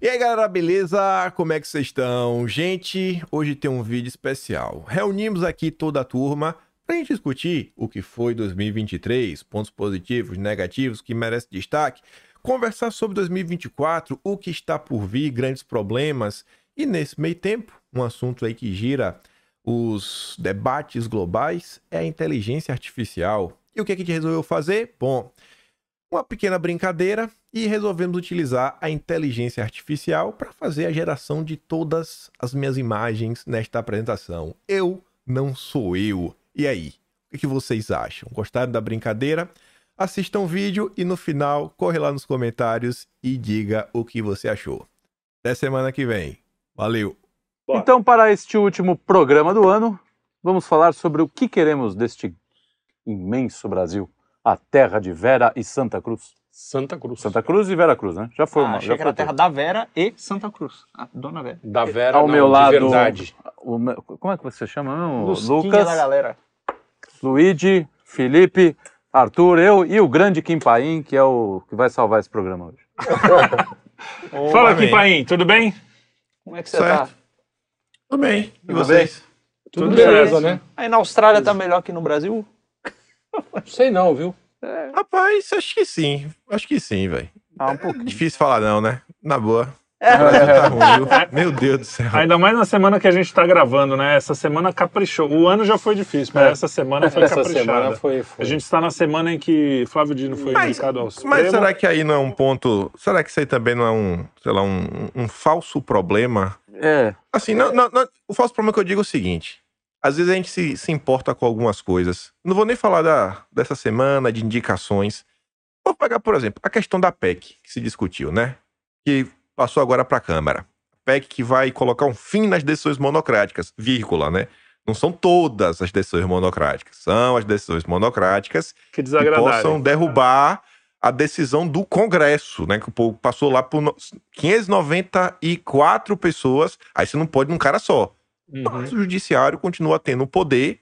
E aí galera, beleza? Como é que vocês estão? Gente, hoje tem um vídeo especial. Reunimos aqui toda a turma para gente discutir o que foi 2023, pontos positivos, negativos, que merece destaque, conversar sobre 2024, o que está por vir, grandes problemas e nesse meio tempo, um assunto aí que gira os debates globais é a inteligência artificial. E o que, é que a gente resolveu fazer? Bom, uma pequena brincadeira e resolvemos utilizar a inteligência artificial para fazer a geração de todas as minhas imagens nesta apresentação. Eu não sou eu. E aí? O que vocês acham? Gostaram da brincadeira? Assista o vídeo e no final corre lá nos comentários e diga o que você achou. Até semana que vem. Valeu! Bora. Então, para este último programa do ano, vamos falar sobre o que queremos deste imenso Brasil a terra de Vera e Santa Cruz. Santa Cruz. Santa Cruz e Vera Cruz, né? Já foi ah, uma. Achei já que era a terra da Vera e Santa Cruz. A dona Vera. Da Vera, Ao não, meu de lado. verdade. O, como é que você chama? Não? Lucas, da galera. Luigi, Felipe, Arthur, eu e o grande Kim Paim, que é o que vai salvar esse programa hoje. Fala aqui, Paim, tudo bem? Como é que você Certo. tá? Tudo bem. E Tudo vocês? Tudo, beleza. beleza, né? Aí na Austrália tá melhor que no Brasil? Sei não, viu? Rapaz, acho que sim. Acho que sim, velho. Ah, um pouquinho. Difícil falar não, né? Na boa. Brasil tá ruim? Meu Deus do céu. Ainda mais na semana que a gente tá gravando, né? Essa semana caprichou. O ano já foi difícil, mas É. essa semana foi Essa caprichada. semana foi, foi. A gente está na semana em que Flávio Dino foi Mas- indicado ao Supremo. Mas será que aí não é um ponto. Será que isso aí também não é um, sei lá, um, um falso problema? É. Assim, não, não- não- o falso problema que eu digo é o seguinte: às vezes a gente se, se importa com algumas coisas. Não vou nem falar da, dessa semana, de indicações. Vou pegar, por exemplo, a questão da PEC que se discutiu, né? Que passou agora para a Câmara. PEC que vai colocar um fim nas decisões monocráticas, vírgula, né? Não são todas as decisões monocráticas, são as decisões monocráticas Que que possam derrubar a decisão do Congresso, né? Que o povo passou lá por no- 594 pessoas. Aí você não pode num cara só. Uhum. Mas o judiciário continua tendo o poder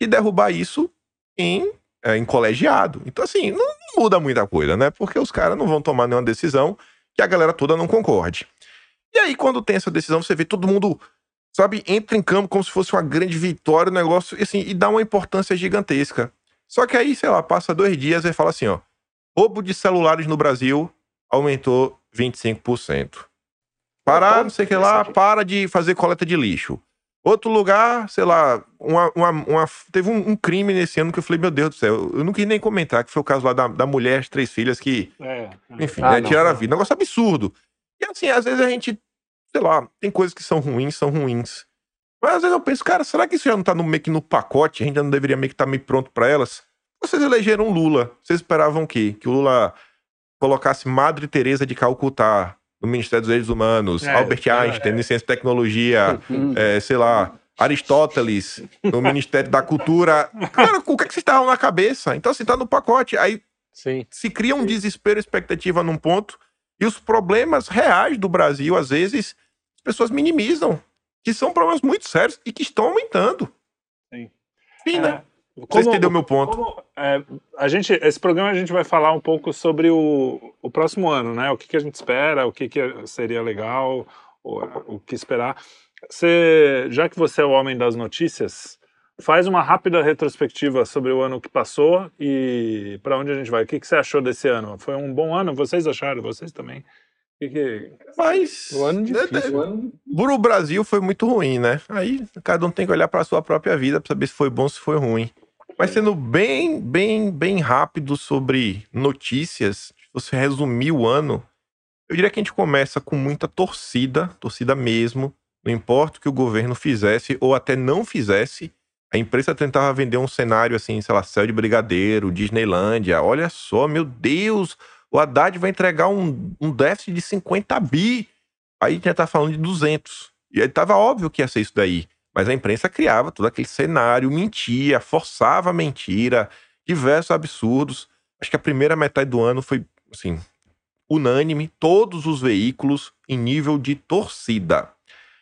de derrubar isso em, é, em colegiado. Então, assim, não muda muita coisa, né? Porque os caras não vão tomar nenhuma decisão que a galera toda não concorde. E aí, quando tem essa decisão, você vê todo mundo, sabe, entra em campo como se fosse uma grande vitória, o negócio, e assim, e dá uma importância gigantesca. Só que aí, sei lá, passa dois dias e fala assim, ó, roubo de celulares no Brasil aumentou 25%. Parar, não sei o que lá, para de fazer coleta de lixo. Outro lugar, sei lá, uma, uma, uma- teve um, um crime nesse ano que eu falei, meu Deus do céu, eu não quis nem comentar, que foi o caso lá da, da mulher, as três filhas que, É, é. enfim, Ah, né, não, tiraram a não. vida. Negócio absurdo. E assim, às vezes a gente, sei lá, tem coisas que são ruins, são ruins. Mas às vezes eu penso, cara, será que isso já não tá no, meio que no pacote? A gente já não deveria meio que estar meio pronto pra elas? Vocês elegeram Lula. Vocês esperavam o quê? Que o Lula colocasse Madre Teresa de Calcutá no Ministério dos Direitos Humanos, É, Albert é, Einstein no Ciência e Tecnologia, é, sei lá, Aristóteles no Ministério da Cultura. Cara, o que, é que vocês estavam na cabeça? Então, assim, tá no pacote. Aí Sim. se cria um desespero, expectativa num ponto, e os problemas reais do Brasil, às vezes, as pessoas minimizam, que são problemas muito sérios e que estão aumentando. Sim. Sim, né? É, Você como- entendeu meu ponto? como, é, a gente, esse programa a gente vai falar um pouco sobre o, o próximo ano, né? O que, que a gente espera, o que, que seria legal, o, o que esperar. Você, já que você é o homem das notícias, faz uma rápida retrospectiva sobre o ano que passou e para onde a gente vai. O que, que você achou desse ano? Foi um bom ano? Vocês acharam? Vocês também? O que que... Mas. O ano difícil. é, Pro Brasil foi muito ruim, né? Aí cada um tem que olhar para sua própria vida para saber se foi bom ou se foi ruim. Mas sendo bem, bem, bem rápido sobre notícias, se você resumir o ano, eu diria que a gente começa com muita torcida, torcida mesmo. Não importa o que o governo fizesse ou até não fizesse, a imprensa tentava vender um cenário assim, sei lá, céu de brigadeiro, Disneylândia. Olha só, meu Deus, o Haddad vai entregar um, um déficit de 50 bi. Aí a gente já tá falando de 200. E aí tava óbvio que ia ser isso daí. Mas a imprensa criava todo aquele cenário, mentia, forçava a mentira, diversos absurdos. Acho que a primeira metade do ano foi, assim, unânime, todos os veículos em nível de torcida.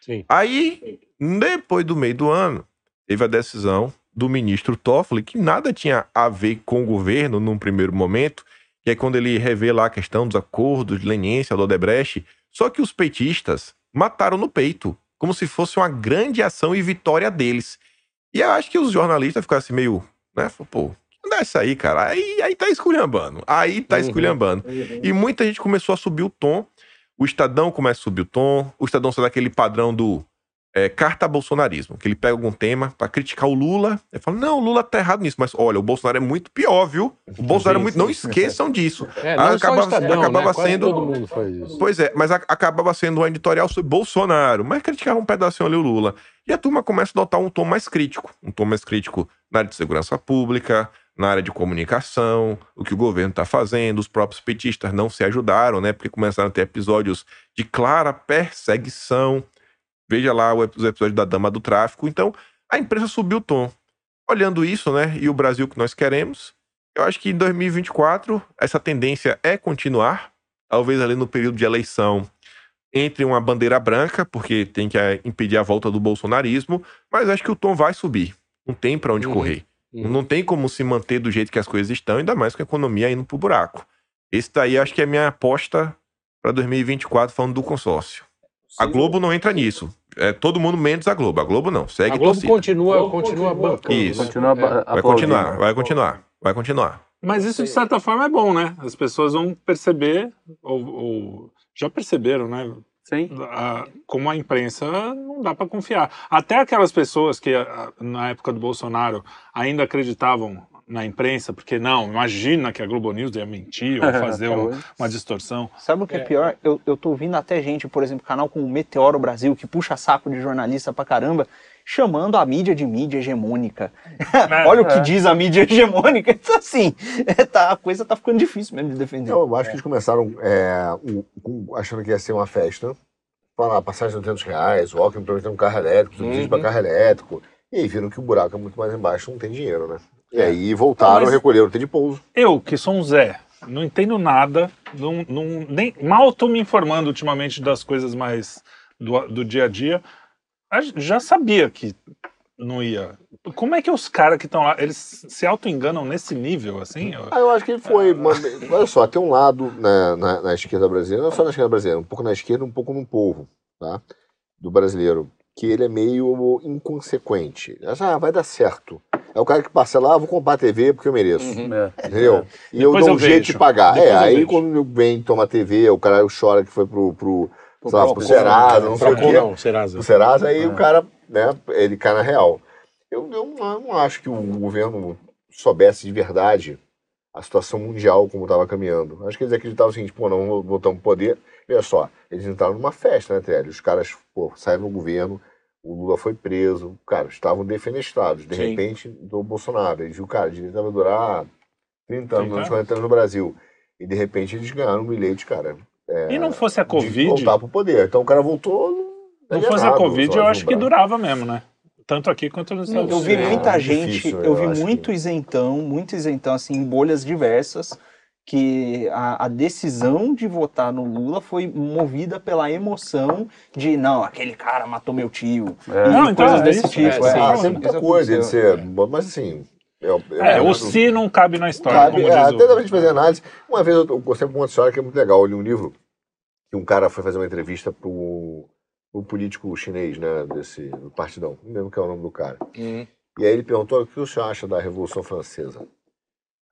Sim. Aí, depois do meio do ano, teve a decisão do ministro Toffoli, que nada tinha a ver com o governo num primeiro momento, que é quando ele revela a questão dos acordos de leniência do Odebrecht, Só que os petistas mataram no peito, como se fosse uma grande ação e vitória deles. E eu acho que os jornalistas ficaram assim meio, né? Pô, não é isso aí, cara. Aí, aí tá esculhambando. Aí tá Uhum. esculhambando. E muita gente começou a subir o tom. O Estadão começa a subir o tom. O Estadão sai daquele padrão do é, carta bolsonarismo, que ele pega algum tema pra criticar o Lula. Ele fala, não, o Lula tá errado nisso. Mas olha, o Bolsonaro é muito pior, viu? O Bolsonaro é muito... Não esqueçam disso. É, não Acabava- Estadão, acabava né? Quase sendo- todo mundo faz isso. Pois é, mas a- acabava sendo um editorial sobre Bolsonaro, mas criticava um pedacinho ali o Lula. E a turma começa a adotar um tom mais crítico, um tom mais crítico na área de segurança pública, na área de comunicação, o que o governo está fazendo, os próprios petistas não se ajudaram, né? Porque começaram a ter episódios de clara perseguição. Veja lá os episódios da Dama do Tráfico. Então, a imprensa subiu o tom. Olhando isso, né? E o Brasil que nós queremos, eu acho que em 2024 essa tendência é continuar talvez ali no período de eleição, entre uma bandeira branca, porque tem que eh, impedir a volta do bolsonarismo, mas acho que o tom vai subir. Não tem para onde Uhum, correr. uhum. Não tem como se manter do jeito que as coisas estão, ainda mais com a economia indo pro buraco. Esse daí acho que é a minha aposta para 2024, falando do consórcio. A Globo não entra nisso. É todo mundo menos a Globo. A Globo não. Segue A Globo torcida. continua, continua bancando. Isso. né? Continua É. Vai continuar, vai continuar, vai continuar. Mas isso, de certa forma, é bom, né? As pessoas vão perceber, ou, ou já perceberam, né? Sim. a- como a imprensa não dá para confiar. Até aquelas pessoas que a- na época do Bolsonaro ainda acreditavam na imprensa, porque não, imagina que a Globo News ia mentir ou fazer um- uma distorção. Sabe o que é, É. pior? Eu, eu tô ouvindo até gente, por exemplo, canal como o Meteoro Brasil, que puxa saco de jornalista pra caramba, chamando a mídia de mídia hegemônica. Olha o que diz a mídia hegemônica. Então, assim, é, tá, a coisa tá ficando difícil mesmo de defender. Eu acho que eles começaram é, com- achando que ia ser uma festa. Falar, passagem de 200 reais, o Alckmin prometendo um carro elétrico, subsídio Uhum. para carro elétrico. E aí viram que o buraco é muito mais embaixo, não tem dinheiro, né? E aí voltaram, Ah, mas- recolheram o de pouso. Eu, que sou um Zé, não entendo nada, não, não- nem, mal tô me informando ultimamente das coisas mais do, do dia a dia, a- já sabia que não ia. Como é que os caras que estão lá, eles se auto-enganam nesse nível, assim? Ah, eu acho que ele foi. uma- olha só, tem um lado na, na, na esquerda brasileira, não só na esquerda brasileira, um pouco na esquerda, um pouco no povo, tá? Do brasileiro, que ele é meio inconsequente. Acha, Ah, vai dar certo. É o cara que passa lá, ah, vou comprar a TV porque eu mereço. É. Entendeu? E eu Depois dou eu um jeito de pagar. Depois é, aí vejo. quando vem tomar TV, o cara chora que foi pro, pro, Pro sei lá, Procon, pro Serasa, não sei o quê. não, Serasa. Pro Serasa, aí É. o cara, né, ele cai na real. Eu, eu não acho que o governo soubesse de verdade a situação mundial como estava caminhando. Acho que eles acreditavam o seguinte, pô, não voltamos pro poder. Olha só, eles entraram numa festa, né, Trélio? Os caras, pô, saíram do governo, o Lula foi preso, cara, estavam defenestrados. De Sim. repente, do Bolsonaro. Eles viram, cara, a direita vai durar 30 anos, 30 40 anos no Brasil. E de repente eles ganharam um bilhete, cara. E não fosse a de Covid, voltar pro poder. Então o cara voltou. não fosse a Covid, eu acho que durava mesmo, né? Tanto aqui quanto nos Estados Eu Unidos. vi É, muita é gente, difícil, eu eu vi muito que- isentão, muito isentão, assim, em bolhas diversas, que a, a decisão de votar no Lula foi movida pela emoção de, não, aquele cara matou meu tio, É. Não, então coisas é desse isso, tipo. é, é. sim. Ah, tem muita coisa de aconteceu. ser. Mas assim. Eu, eu, É, eu- o se não cabe na história, Sabe, como é, diz até dá pra gente o... fazer análise. Uma vez eu, gostei de uma história que é muito legal. Eu li um livro que um cara foi fazer uma entrevista pro, pro político chinês, né? Desse do partidão. Não lembro qual é o nome do cara. Uhum. E aí ele perguntou o que o senhor acha da Revolução Francesa.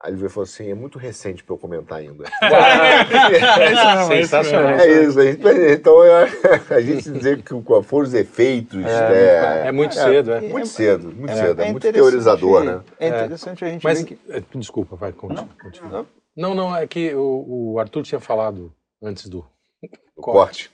Aí ele veio e falou assim: é muito recente pra eu comentar ainda. É isso mesmo, é isso Sensacional. É isso, a gente, então a gente dizer que qual foram os efeitos É, é, É muito cedo, é. muito cedo, muito É. cedo, é, É muito teorizador, né? É interessante a gente Mas, ver que... é, desculpa, vai, continua. continua. Não, não, é que o, o Arthur tinha falado antes do O corte corte.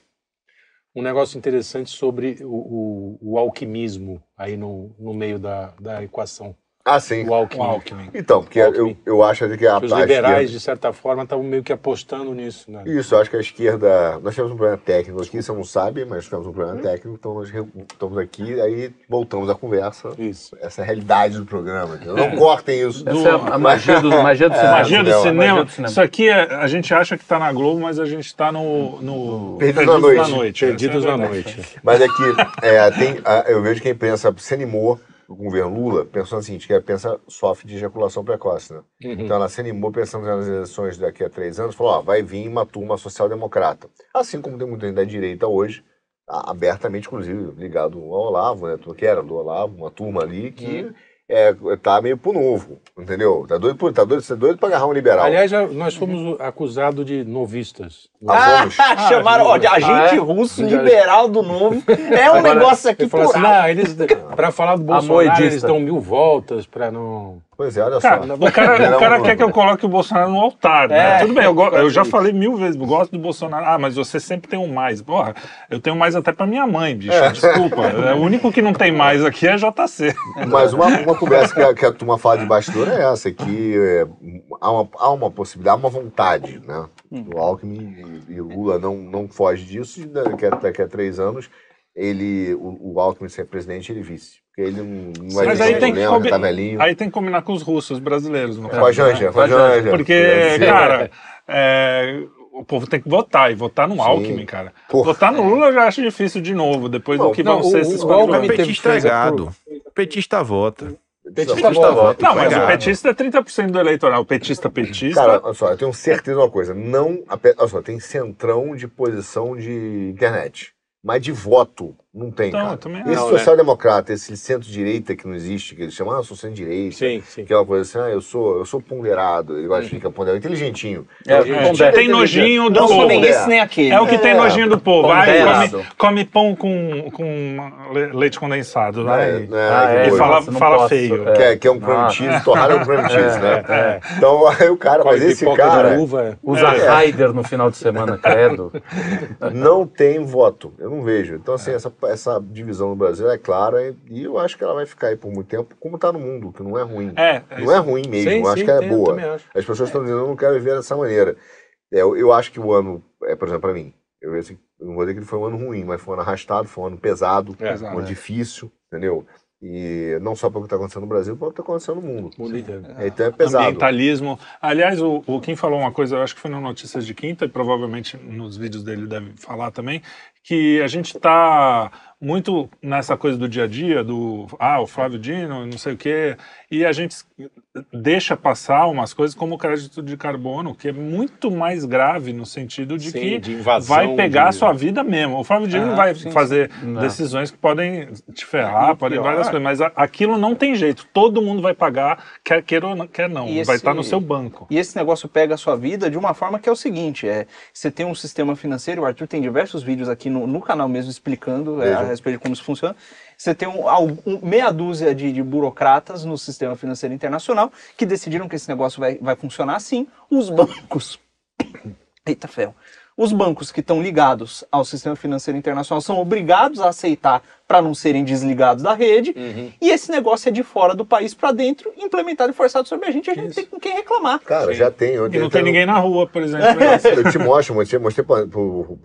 um negócio interessante sobre o, o, o alquimismo aí no, no meio da, da equação. Ah, sim. O alquimia. O Alckmin. Então, porque eu, Alckmin. eu acho que a, os a liberais, esquerda- de certa forma, estavam meio que apostando nisso, né? Isso, eu acho que a esquerda. Nós tivemos um problema técnico aqui, você não sabe, mas tivemos um problema técnico, então nós estamos aqui, aí voltamos à conversa. Isso. Essa é a realidade do programa. Não cortem isso. Essa é a magia do, magia do cinema. Magia do cinema, magia do cinema. Isso aqui é, a gente acha que tá na Globo, mas a gente tá no, no Perdidos na Noite. Essa é a Perdidos na noite. Mas é que é, tem, a- eu vejo que a imprensa se animou o governo Lula pensou seguinte, que a pensa sofre de ejaculação precoce, né? Uhum. Então ela se animou pensando nas eleições daqui a três anos, falou, ó, vai vir uma turma social-democrata. Assim como tem muita gente da direita hoje, abertamente, inclusive, ligado ao Olavo, né? Que era do Olavo, uma turma ali que Uhum. É, tá meio pro novo, entendeu? Tá doido, por- tá doido, tá doido pra agarrar um liberal. Aliás, nós fomos acusados de novistas. Nós vamos... Chamaram, ó, de agente Ah, é? russo, Já- liberal do novo. É um Agora, negócio aqui por assim, não, eles, pra falar do Bolsonaro, eles dão mil voltas pra não... Pois é, olha Cara, só. o cara, Não, o cara quer que eu coloque o Bolsonaro no altar, né? É. Tudo bem, eu, eu já falei mil vezes, gosto do Bolsonaro. Ah, mas você sempre tem um mais. Porra, eu tenho mais até pra minha mãe, bicho. Desculpa. É, o único que não tem mais aqui é JC. Mas uma, uma conversa que a, que a turma fala de bastidor é essa, que é, há, uma, há uma possibilidade, há uma vontade, né? O Alckmin e, e o Lula não, não foge disso, daqui a, daqui a três anos, ele, o, o Alckmin ser presidente, ele vice. Porque ele não, vai Mas aí tem, que problema, combi- tá velhinho. aí tem que combinar com os russos brasileiros, no Com a caso, Janja, né? com a Janja. Porque, ser. cara, é, o povo tem que votar, e votar no Sim. Alckmin, cara. Porra. Votar no Lula eu já acho difícil de novo, depois Não, do que não, vão ser o- esses o quatro Alckmin anos. O petista é a gado. O petista vota. Petista Petista vota. Não, mas Vai o petista é 30% do eleitoral. O petista petista. Cara, olha só, eu tenho certeza de uma coisa. Não, olha só, tem centrão de posição de internet. Mas de voto, não tem, Então, também Esse não, né? social-democrata, esse centro-direita que não existe, que eles chamam, ah, eu sou centro-direita. Sim, sim. Aquela coisa assim, ah, eu sou, eu sou ponderado. Ele gosta de ficar ponderado. Inteligentinho. É, é, ele- tem nojinho do Não sou povo. nem esse nem aquele. É o que tem É. nojinho do povo. Aí come, come pão com, com le- leite condensado. Né, Aí, né, Ah, é, e fala, nossa, fala feio. É. Que é, que é um creme Ah. cheese, torrado é um creme cheese, né? É. Então, aí o cara, mas Come esse pipoca cara uva. Usa É. Raider no final de semana, credo. não tem voto. Eu não vejo. Então, assim, essa, essa divisão no Brasil é clara e- eu acho que ela vai ficar aí por muito tempo, como tá no mundo, que não é ruim. É, Não é ruim mesmo, eu acho que ela é boa. As pessoas estão dizendo, eu não quero viver dessa maneira. É, eu, eu acho que o ano, é, por exemplo, para mim, eu, assim, eu não vou dizer que ele foi um ano ruim, mas foi um ano arrastado, foi um ano pesado, É, um ano difícil, entendeu? E não só pelo que está acontecendo no Brasil, pelo que está acontecendo no mundo. Bonita. Então é pesado. ambientalismo. Aliás, o, o Kim falou uma coisa, eu acho que foi no Notícias de Quinta, e provavelmente nos vídeos dele deve falar também, que a gente está muito nessa coisa do dia a dia, do ah, o Flávio Dino, não sei o quê, e a gente deixa passar umas coisas como o crédito de carbono, que é muito mais grave no sentido de Sim, que de invasão, vai pegar de- a sua vida mesmo. O Flávio Dino Ah, vai sim, fazer Não. decisões que podem te ferrar, E podem pior- várias coisas, mas a- aquilo não tem jeito. Todo mundo vai pagar, quer queira ou não, quer não. E Vai esse- estar no seu banco. E esse negócio pega a sua vida de uma forma que é o seguinte: é, você tem um sistema financeiro, o Arthur tem diversos vídeos aqui no, no canal mesmo explicando é, a respeito de como isso funciona. Você tem um, algum- meia dúzia de, de burocratas no sistema financeiro internacional que decidiram que esse negócio vai, vai funcionar assim. Os bancos. Eita ferro. Os bancos que estão ligados ao sistema financeiro internacional são obrigados a aceitar para não serem desligados da rede. Uhum. E esse negócio é de fora do país para dentro, implementado e forçado sobre a gente. e A gente Isso. tem com quem reclamar. Cara, já tem. Eu, E não eu- tem ninguém na rua, por exemplo. Eu te mostro, mostrei, mostrei pro, pro,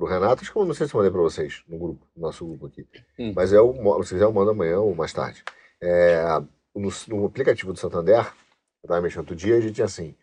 pro, Renato, acho que eu não sei se eu mandei pra vocês no grupo, no nosso grupo aqui. Hum. Mas eu, mo- se quiser eu mando amanhã ou mais tarde. É, no, no aplicativo do Santander, eu tava mexendo outro dia, a gente tinha assim,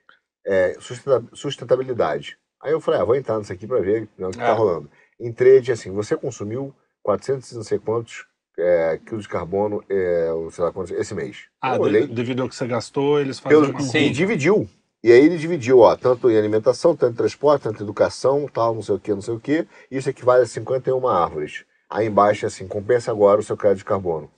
é, sustenta- sustentabilidade. Aí eu falei, ah, vou entrar nisso aqui pra ver né, o que tá Ah. rolando. Entrei, tinha assim, você consumiu 400 e não sei quantos é, quilos de carbono é, sei lá quantos, esse mês. Ah, de- devido ao que você gastou, eles fazem pelo, e conta. dividiu. E aí ele dividiu, ó, tanto em alimentação, tanto em transporte, tanto em educação, tal, não sei o que, não sei o que. Isso equivale a 51 árvores. Aí embaixo é assim, compensa agora o seu crédito de carbono.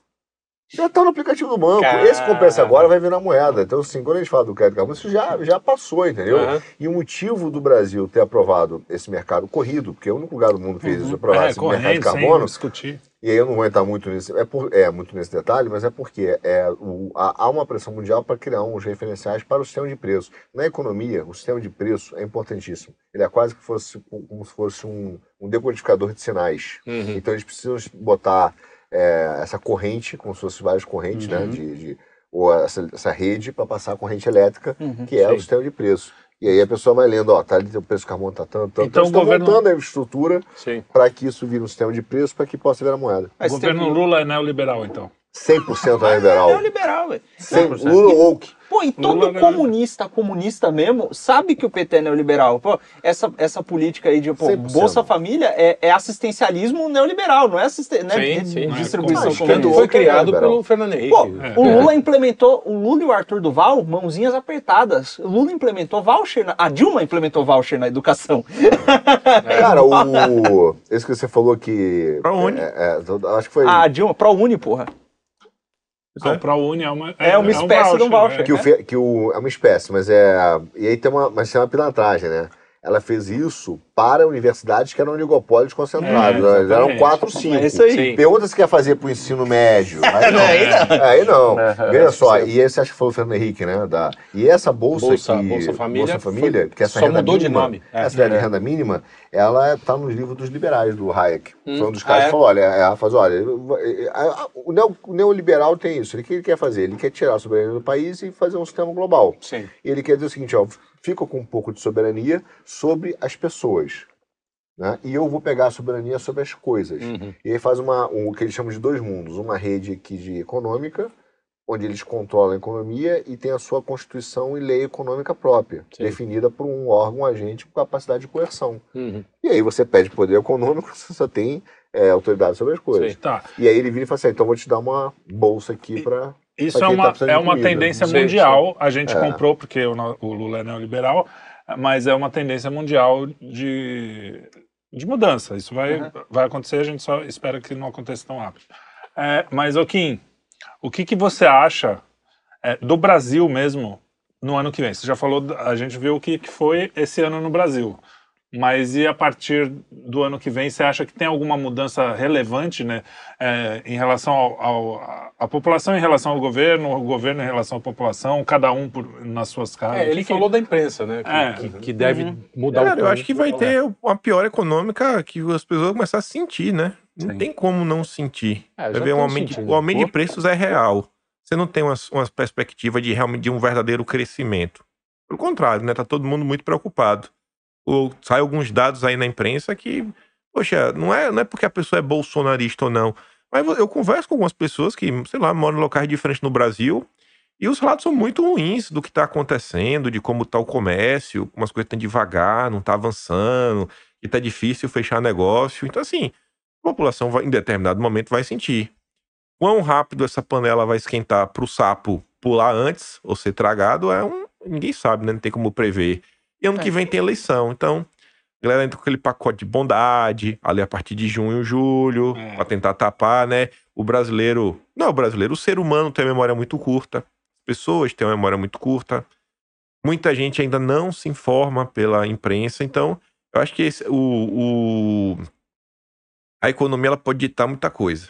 Já tá no aplicativo do banco. Cara. Esse compensa agora vai vir na moeda. Então, assim, quando a gente fala do crédito de carbono, isso já, já passou, entendeu? Aham. E o motivo do Brasil ter aprovado esse mercado corrido, porque é o único lugar do mundo que fez isso, aprovar É, esse mercado de carbono, discutir. e aí eu não vou entrar muito nesse, é, por, é muito nesse detalhe, mas é porque é, o- há há uma pressão mundial para criar uns referenciais para o sistema de preço. Na economia, o sistema de preço é importantíssimo. Ele é quase que fosse, como se fosse um, um decodificador de sinais. Uhum. Então eles precisam botar é, essa corrente, como se fossem várias correntes, né? Uhum. De, de- ou essa, essa rede para passar a corrente elétrica, Uhum. que é Sim. o sistema de preço. E aí a pessoa vai lendo, ó, tá ali, o preço do carbono tá tanto, tanto. Então Então, o governo- montando a estrutura Sim. para que isso vire um sistema de preço para que possa virar moeda. O Mas governo tem- Lula é neoliberal, então. 100% É liberal. neoliberal, velho. 100%. Lula woke. Pô, e todo Lula, né? comunista, comunista mesmo, sabe que o PT é neoliberal. Pô, essa, essa política aí de pô, 100%. Bolsa Família é, é assistencialismo neoliberal, não é, assisten não é Sim, sim. distribuição Mas comunista. Foi é criado liberal. pelo Fernando Henrique. Pô, É. o Lula implementou, o Lula e o Arthur Duval, mãozinhas apertadas. O Lula implementou voucher, na, a Dilma implementou voucher na educação. Cara, o. Esse que você falou que. É, é, acho que foi. A Dilma, ProUni, porra. Ah, o ProUni é uma. É uma espécie de um voucher. Que, o, fe- que o, é uma espécie, mas é. E aí tem uma, mas tem uma pilantragem, né? Ela fez isso para universidades que eram oligopólios concentrados. É, Elas eram quatro, cinco. É isso aí. Pergunta se quer fazer para o ensino médio. Aí não. Aí não. Aí não. É, Veja é, só, sim. e esse acho que foi o Fernando Henrique, né? Da, e essa bolsa, Bolsa- que, Bolsa Família Bolsa Família, foi- que essa só renda mudou de mínima, nome. É. Essa ideia de renda mínima, ela está no livro dos liberais, do Hayek. Foi um dos caras Ah, é? que falou, olha, ela faz, olha, o, neo, o neoliberal tem isso. Ele, o que ele quer fazer? Ele quer tirar a soberania do país e fazer um sistema global. Sim. E ele quer dizer o seguinte, ó, fica com um pouco de soberania sobre as pessoas. Né? E eu vou pegar a soberania sobre as coisas. Uhum. E aí faz uma, um, o que eles chamam de dois mundos. Uma rede aqui de econômica, onde eles controlam a economia e tem a sua constituição e lei econômica própria, Sim. definida por um órgão, um agente com capacidade de coerção. Uhum. E aí você pede poder econômico, você só tem é, autoridade sobre as coisas. Sim. Tá. E aí ele vira e fala assim, então eu vou te dar uma bolsa aqui para... Isso é tá uma, precisando é uma comida. tendência Sim, mundial. A gente É. comprou porque o, o Lula é neoliberal, mas é uma tendência mundial de, de mudança. Isso vai, Uhum. vai acontecer, a gente só espera que não aconteça tão rápido. É, mas, ô Kim, o que, que você acha é, do Brasil mesmo no ano que vem? Você já falou, a gente viu o que, que foi esse ano no Brasil. Mas e a partir do ano que vem, você acha que tem alguma mudança relevante né, é, em relação ao, ao- a, a população em relação ao governo, o governo em relação à população, cada um por, nas suas casas? É, ele que que- falou da imprensa, né? Que, É. que- que deve Uhum. mudar Cara, o eu acho que vai É. ter uma pior econômica que as pessoas vão começar a sentir, né? Não Sim. tem como não sentir. É, vai ver um aumento, sentindo. o aumento de preços é real. Você não tem uma, uma perspectiva de realmente de um verdadeiro crescimento. Pelo contrário, né? Tá todo mundo muito preocupado. Ou sai alguns dados aí na imprensa que, poxa, não é, não é porque a pessoa é bolsonarista ou não. Mas eu converso com algumas pessoas que, sei lá, moram em locais diferentes no Brasil e os relatos são muito ruins do que está acontecendo, de como está o comércio, como as coisas estão devagar, não está avançando, que está difícil fechar negócio. Então, assim, a população vai, em determinado momento vai sentir. Quão rápido essa panela vai esquentar para o sapo pular antes ou ser tragado é um. Ninguém sabe, né? Não tem como prever. E ano É. que vem tem eleição. Então, a galera entra com aquele pacote de bondade, ali a partir de junho, julho, É. para tentar tapar, né? O brasileiro. Não, o brasileiro, o ser humano tem uma memória muito curta. As pessoas têm uma memória muito curta. Muita gente ainda não se informa pela imprensa. Então, eu acho que esse, o, o- a economia ela pode ditar muita coisa.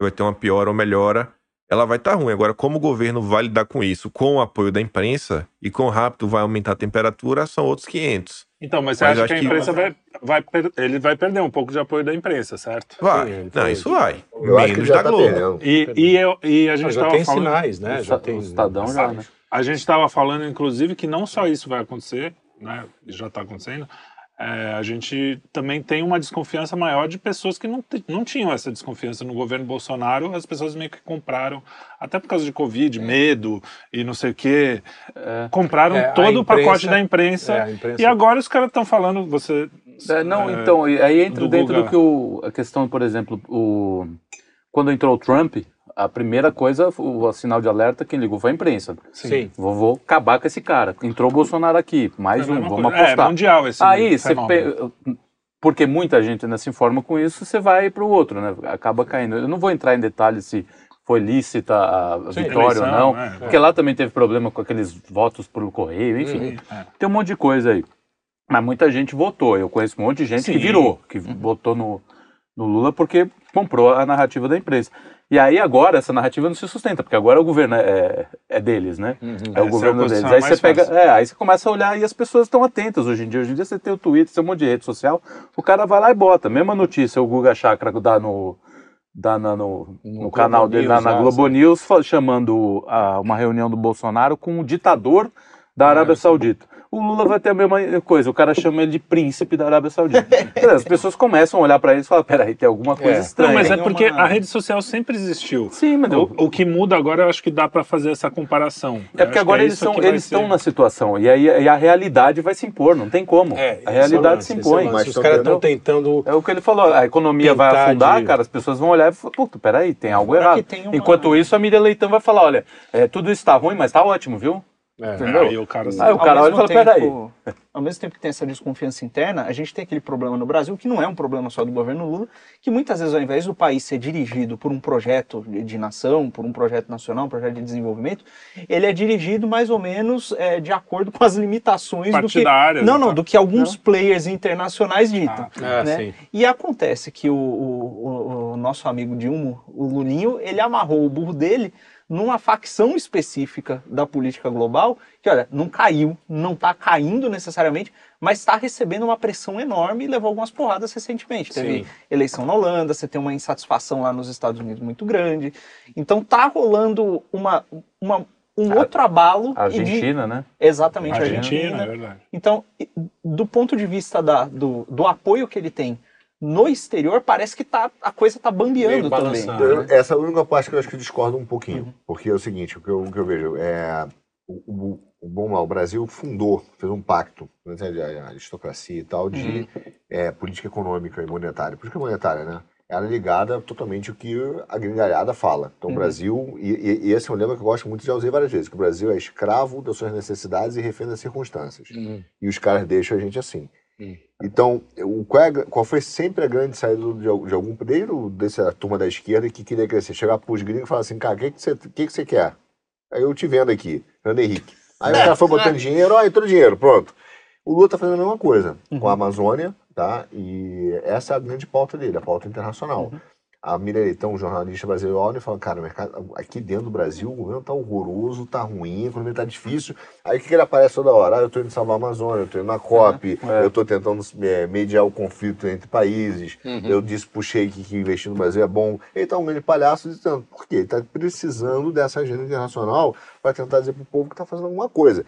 Vai ter uma piora ou melhora. Ela vai estar ruim. Agora, como o governo vai lidar com isso, com o apoio da imprensa, e quão rápido vai aumentar a temperatura, são outros 500. Então, mas você Mas acha que a acho que- imprensa vai, vai per- ele vai perder um pouco de apoio da imprensa, certo? Vai. Sim, não, isso vai. Eu Menos já da tá Globo. E, e, eu, e a Ah, gente já estava tem falando... sinais, né? Já tem. o Estadão já, né? A gente estava falando, inclusive, que não só isso vai acontecer, né? Já está acontecendo. É, a gente também tem uma desconfiança maior de pessoas que não, não tinham essa desconfiança no governo Bolsonaro. As pessoas meio que compraram, até por causa de Covid, medo e não sei o quê. Compraram É, todo o imprensa- pacote da imprensa. É, imprensa- E agora os caras estão falando, você. É, não, é, então, aí entra dentro Guga. do que o, a questão, por exemplo, o, quando entrou o Trump, a primeira coisa, o, o sinal de alerta, quem ligou foi a imprensa. Sim. Vou, vou acabar com esse cara. Entrou o Bolsonaro aqui, mais é um, vamos coisa. É, apostar. mundial esse Aí, você pe- porque muita gente ainda se informa com isso, você vai para o outro, né? Acaba caindo. Eu não vou entrar em detalhes se foi lícita a Sim, vitória ou eleição, não, é. porque lá também teve problema com aqueles votos por correio, enfim. É. Tem um monte de coisa aí. Mas muita gente votou. Eu conheço um monte de gente Sim. que virou, que votou no, no Lula porque comprou a narrativa da imprensa. E aí agora essa narrativa não se sustenta, porque agora o governo é, é deles, né? É o é governo deles. posição Aí você pega, é, aí você começa a olhar e as pessoas estão atentas hoje em dia. Hoje em dia você tem o Twitter, você tem um monte de rede social, o cara vai lá e bota. Mesma notícia, o Guga Chakra dá no, dá na- no, no, No canal dele, na, News, na lá, Globo News, chamando a, uma reunião do Bolsonaro com o ditador da Arábia Saudita. O Lula vai ter a mesma coisa. O cara chama ele de príncipe da Arábia Saudita. As pessoas começam a olhar pra ele e falar: peraí, tem alguma coisa É. estranha. Não, mas é porque uma- a rede social sempre existiu. Sim, mas eu- O, o que muda agora, eu acho que dá pra fazer essa comparação. É porque agora eles, são, eles estão na situação e aí e a realidade vai se impor, não tem como. É, é a realidade se é impõe. lance. Mas Os caras estão tentando-. É o que ele falou, a economia vai afundar, de- cara, as pessoas vão olhar e falar, puta, peraí, tem algo errado. tem uma- Enquanto isso, a Miriam Leitão vai falar, olha, é, tudo isso tá ruim, mas tá ótimo, viu? É. Entendeu? Aí o cara. Aí o cara Ao olha e mesmo fala, peraí. tempo- Ao mesmo tempo que tem essa desconfiança interna, a gente tem aquele problema no Brasil, que não é um problema só do governo Lula, que muitas vezes, ao invés do país ser dirigido por um projeto de, de nação, por um projeto nacional, um projeto de desenvolvimento, ele é dirigido mais ou menos é, de acordo com as limitações do que. Não, não, tá? do que alguns players internacionais ditam. Ah, né? sim. E acontece que o, o- o- o nosso amigo Dilma, o Lulinho, ele amarrou o burro dele numa facção específica da política global, que olha, não caiu, não está caindo necessariamente, mas está recebendo uma pressão enorme e levou algumas porradas recentemente. Teve Sim. eleição na Holanda, você tem uma insatisfação lá nos Estados Unidos muito grande. Então tá rolando uma, uma- um outro abalo. A e de- Argentina, né? exatamente, a Argentina, é verdade. então, do ponto de vista da- do, do apoio que ele tem no exterior, parece que tá, a coisa tá bambeando também. Eu- né? essa é a única parte que eu acho que eu discordo um pouquinho. Uhum. Porque é o seguinte, o que eu, o que eu vejo é. O, o, o, bom lá, o Brasil fundou, fez um pacto, né, de aristocracia e tal, de Uhum. é, política econômica e monetária. Política monetária, né? Ela é ligada totalmente ao que a gringalhada fala. Então, o Uhum. Brasil, e, e- e esse é um lema que eu gosto muito, já usei várias vezes, que o Brasil é escravo das suas necessidades e refém das circunstâncias. Uhum. E os caras deixam a gente assim. Então, o, qual, é qual foi sempre a grande saída de, de algum desde o- dessa turma da esquerda que queria crescer? Chegar pros gringos e falar assim, cara, o que, que, você, que, que você quer? Aí eu te vendo aqui, Fernando Henrique. Aí o cara foi botando dinheiro, ó, entrou dinheiro, pronto. O Lula tá fazendo a mesma coisa com a Amazônia, tá? E essa é a grande pauta dele, a pauta internacional. A Miriam Leitão, jornalista brasileira, olha e fala, cara, o mercado, aqui dentro do Brasil o governo tá horroroso, tá ruim, a economia tá difícil. Aí o que, que ele aparece toda hora? Ah, eu tô indo salvar a Amazônia, eu tô indo na COP, É. eu tô tentando é, mediar o conflito entre países, Uhum. eu disse pro Sheik que investir no Brasil é bom. Ele tá um grande palhaço dizendo, por quê? Ele tá precisando dessa agenda internacional para tentar dizer pro povo que tá fazendo alguma coisa.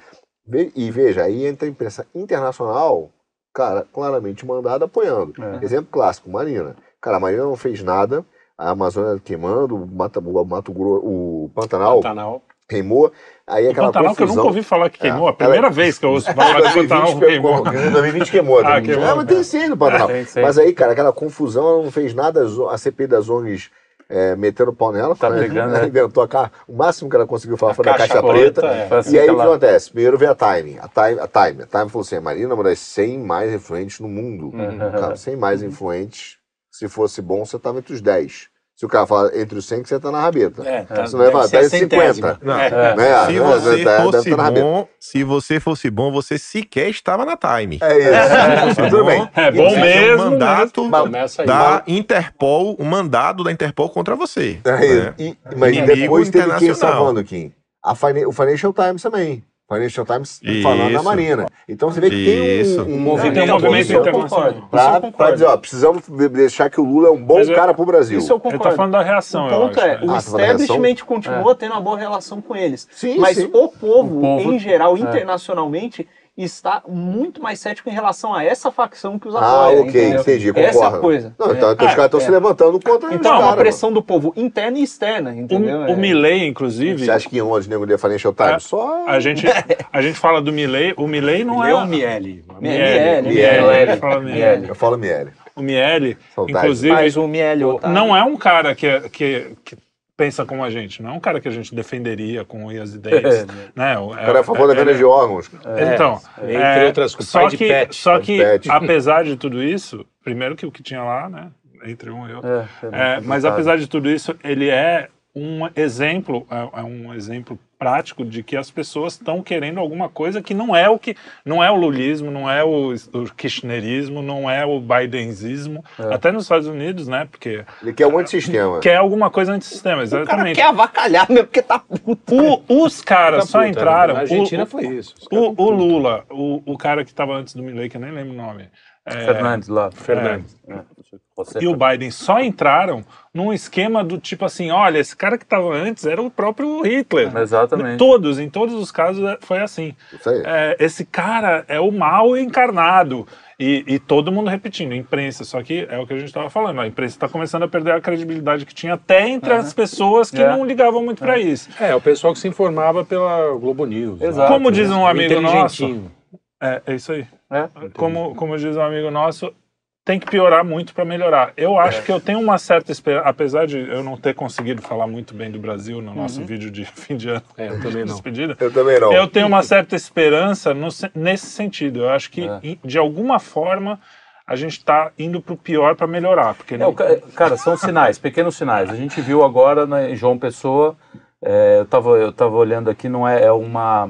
E veja, aí entra a imprensa internacional, cara, claramente mandada apoiando. É. Exemplo clássico, Marina. Cara, a Marina não fez nada, a Amazônia queimando, o Mato, o Mato Grosso, o Pantanal Pantanal. queimou, aí O aquela Pantanal que eu confusão... nunca ouvi falar que queimou. É. A primeira Ela- vez que eu ouço falar que o Pantanal 2020 queimou. Em 2020 queimou. Ah, queimou, Ah, mas tem é. sim no Pantanal. Tem. Mas aí, cara, aquela confusão, ela não fez nada, O- a CPI das ONGs é, meteram o pau nela. Tá né? pegando, Ela né? inventou a ca... O máximo que ela conseguiu falar A foi da caixa caixa preta, preta. é. Assim E aí o que acontece? Primeiro veio a Time. A Time, a Time, a Time falou assim: a Marina é uma das 100 mais influentes no mundo. Uhum. Cara, 100 mais influentes. Se fosse bom, você tava entre os 10. Se o cara falar entre os 100, que você tá na rabeta. É, tá, Senão vai falar, tá deve em ser a centésima. 50. Não. É. Né? Se Né? você Deve tá- fosse deve tá bom, se você fosse bom, você sequer estava na Time. É isso. É. Tudo bem. É bom Existe mesmo. Um mandato Começa aí. da Interpol, o mandado da Interpol contra você. É isso. né? E- mas Inimigo depois teve quem internacional. salvando quem? A o Financial Times também. Financial Times falando da. Marina. Então você vê que tem Isso. um, um movimento Tem um movimento internacional. concordo. Isso eu Pra, concordo. pra dizer, ó, precisamos de- deixar que o Lula é um bom eu- cara pro Brasil. Isso eu Ele tá concordo. falando da reação, o eu ponto acho. é, né? o Ah, tá establishment continua tendo uma boa relação com eles. Sim, mas sim. o povo, O povo- em geral, é. internacionalmente, está muito mais cético em relação a essa facção que os Ah, apoia. ok, entendeu? entendi, Essa é a concordo. coisa. Não, então, então os É, caras estão é. se levantando contra Então, é os uma pressão do povo interna e externa, entendeu? O, o É. Milley, mano. inclusive, Você acha que onde nego de Financial Times? É. Só. a gente, a gente fala do Milley, o Milley não Milley é... ou Miele? Miele, Miele, Miele. fala Miele. Eu falo Miele. O Miele, Saudade. inclusive, Mas o Miele o- não é um cara que, que, que pensa como a gente, não é um cara que a gente defenderia com unhas e dentes. né? O cara é a favor da venda ele- de órgãos. Então, Entre é, outras coisas, só que, pet. só que pet. apesar de tudo isso, primeiro que o que tinha lá, né, entre um e outro, É, é, mas apesar de tudo isso, ele é um exemplo, é, é um exemplo prático de que as pessoas estão querendo alguma coisa que não é o que não é o lulismo, não é o, o kirchnerismo, não é o bidenzismo, até nos Estados Unidos, né? Porque Ele quer um antissistema. quer alguma coisa antissistema, O cara exatamente. quer avacalhar mesmo, porque tá puto. O- os caras só Puta, entraram. Na Argentina o, foi isso. O Lula, o, o cara que estava antes do Milley, que eu nem lembro o nome. É, Fernandes lá. Fernandes. É, é. E o Biden só entraram num esquema do tipo assim, olha, esse cara que estava antes era o próprio Hitler. Exatamente. Todos, em todos os casos é- foi assim. Isso aí. É, esse cara é o mal encarnado. E, e todo mundo repetindo, imprensa. Só que é o que a gente estava falando, a imprensa está começando a perder a credibilidade que tinha até entre as pessoas que É. não ligavam muito para isso. É, o pessoal que se informava pela Globo News. Exato. Como diz um amigo nosso, inteligentinho. é, é isso aí. É. Como, como diz um amigo nosso, tem que piorar muito para melhorar. Eu acho que eu tenho uma certa esperança, apesar de eu não ter conseguido falar muito bem do Brasil no nosso vídeo de fim de ano, É, eu também não. despedida, Eu também não. eu tenho uma certa esperança no se- nesse sentido. Eu acho que, É. de alguma forma, a gente está indo para o pior para melhorar. Porque É, não, cara, são sinais, pequenos sinais. A gente viu agora em João Pessoa, é, eu estava eu tava olhando aqui, não é, é uma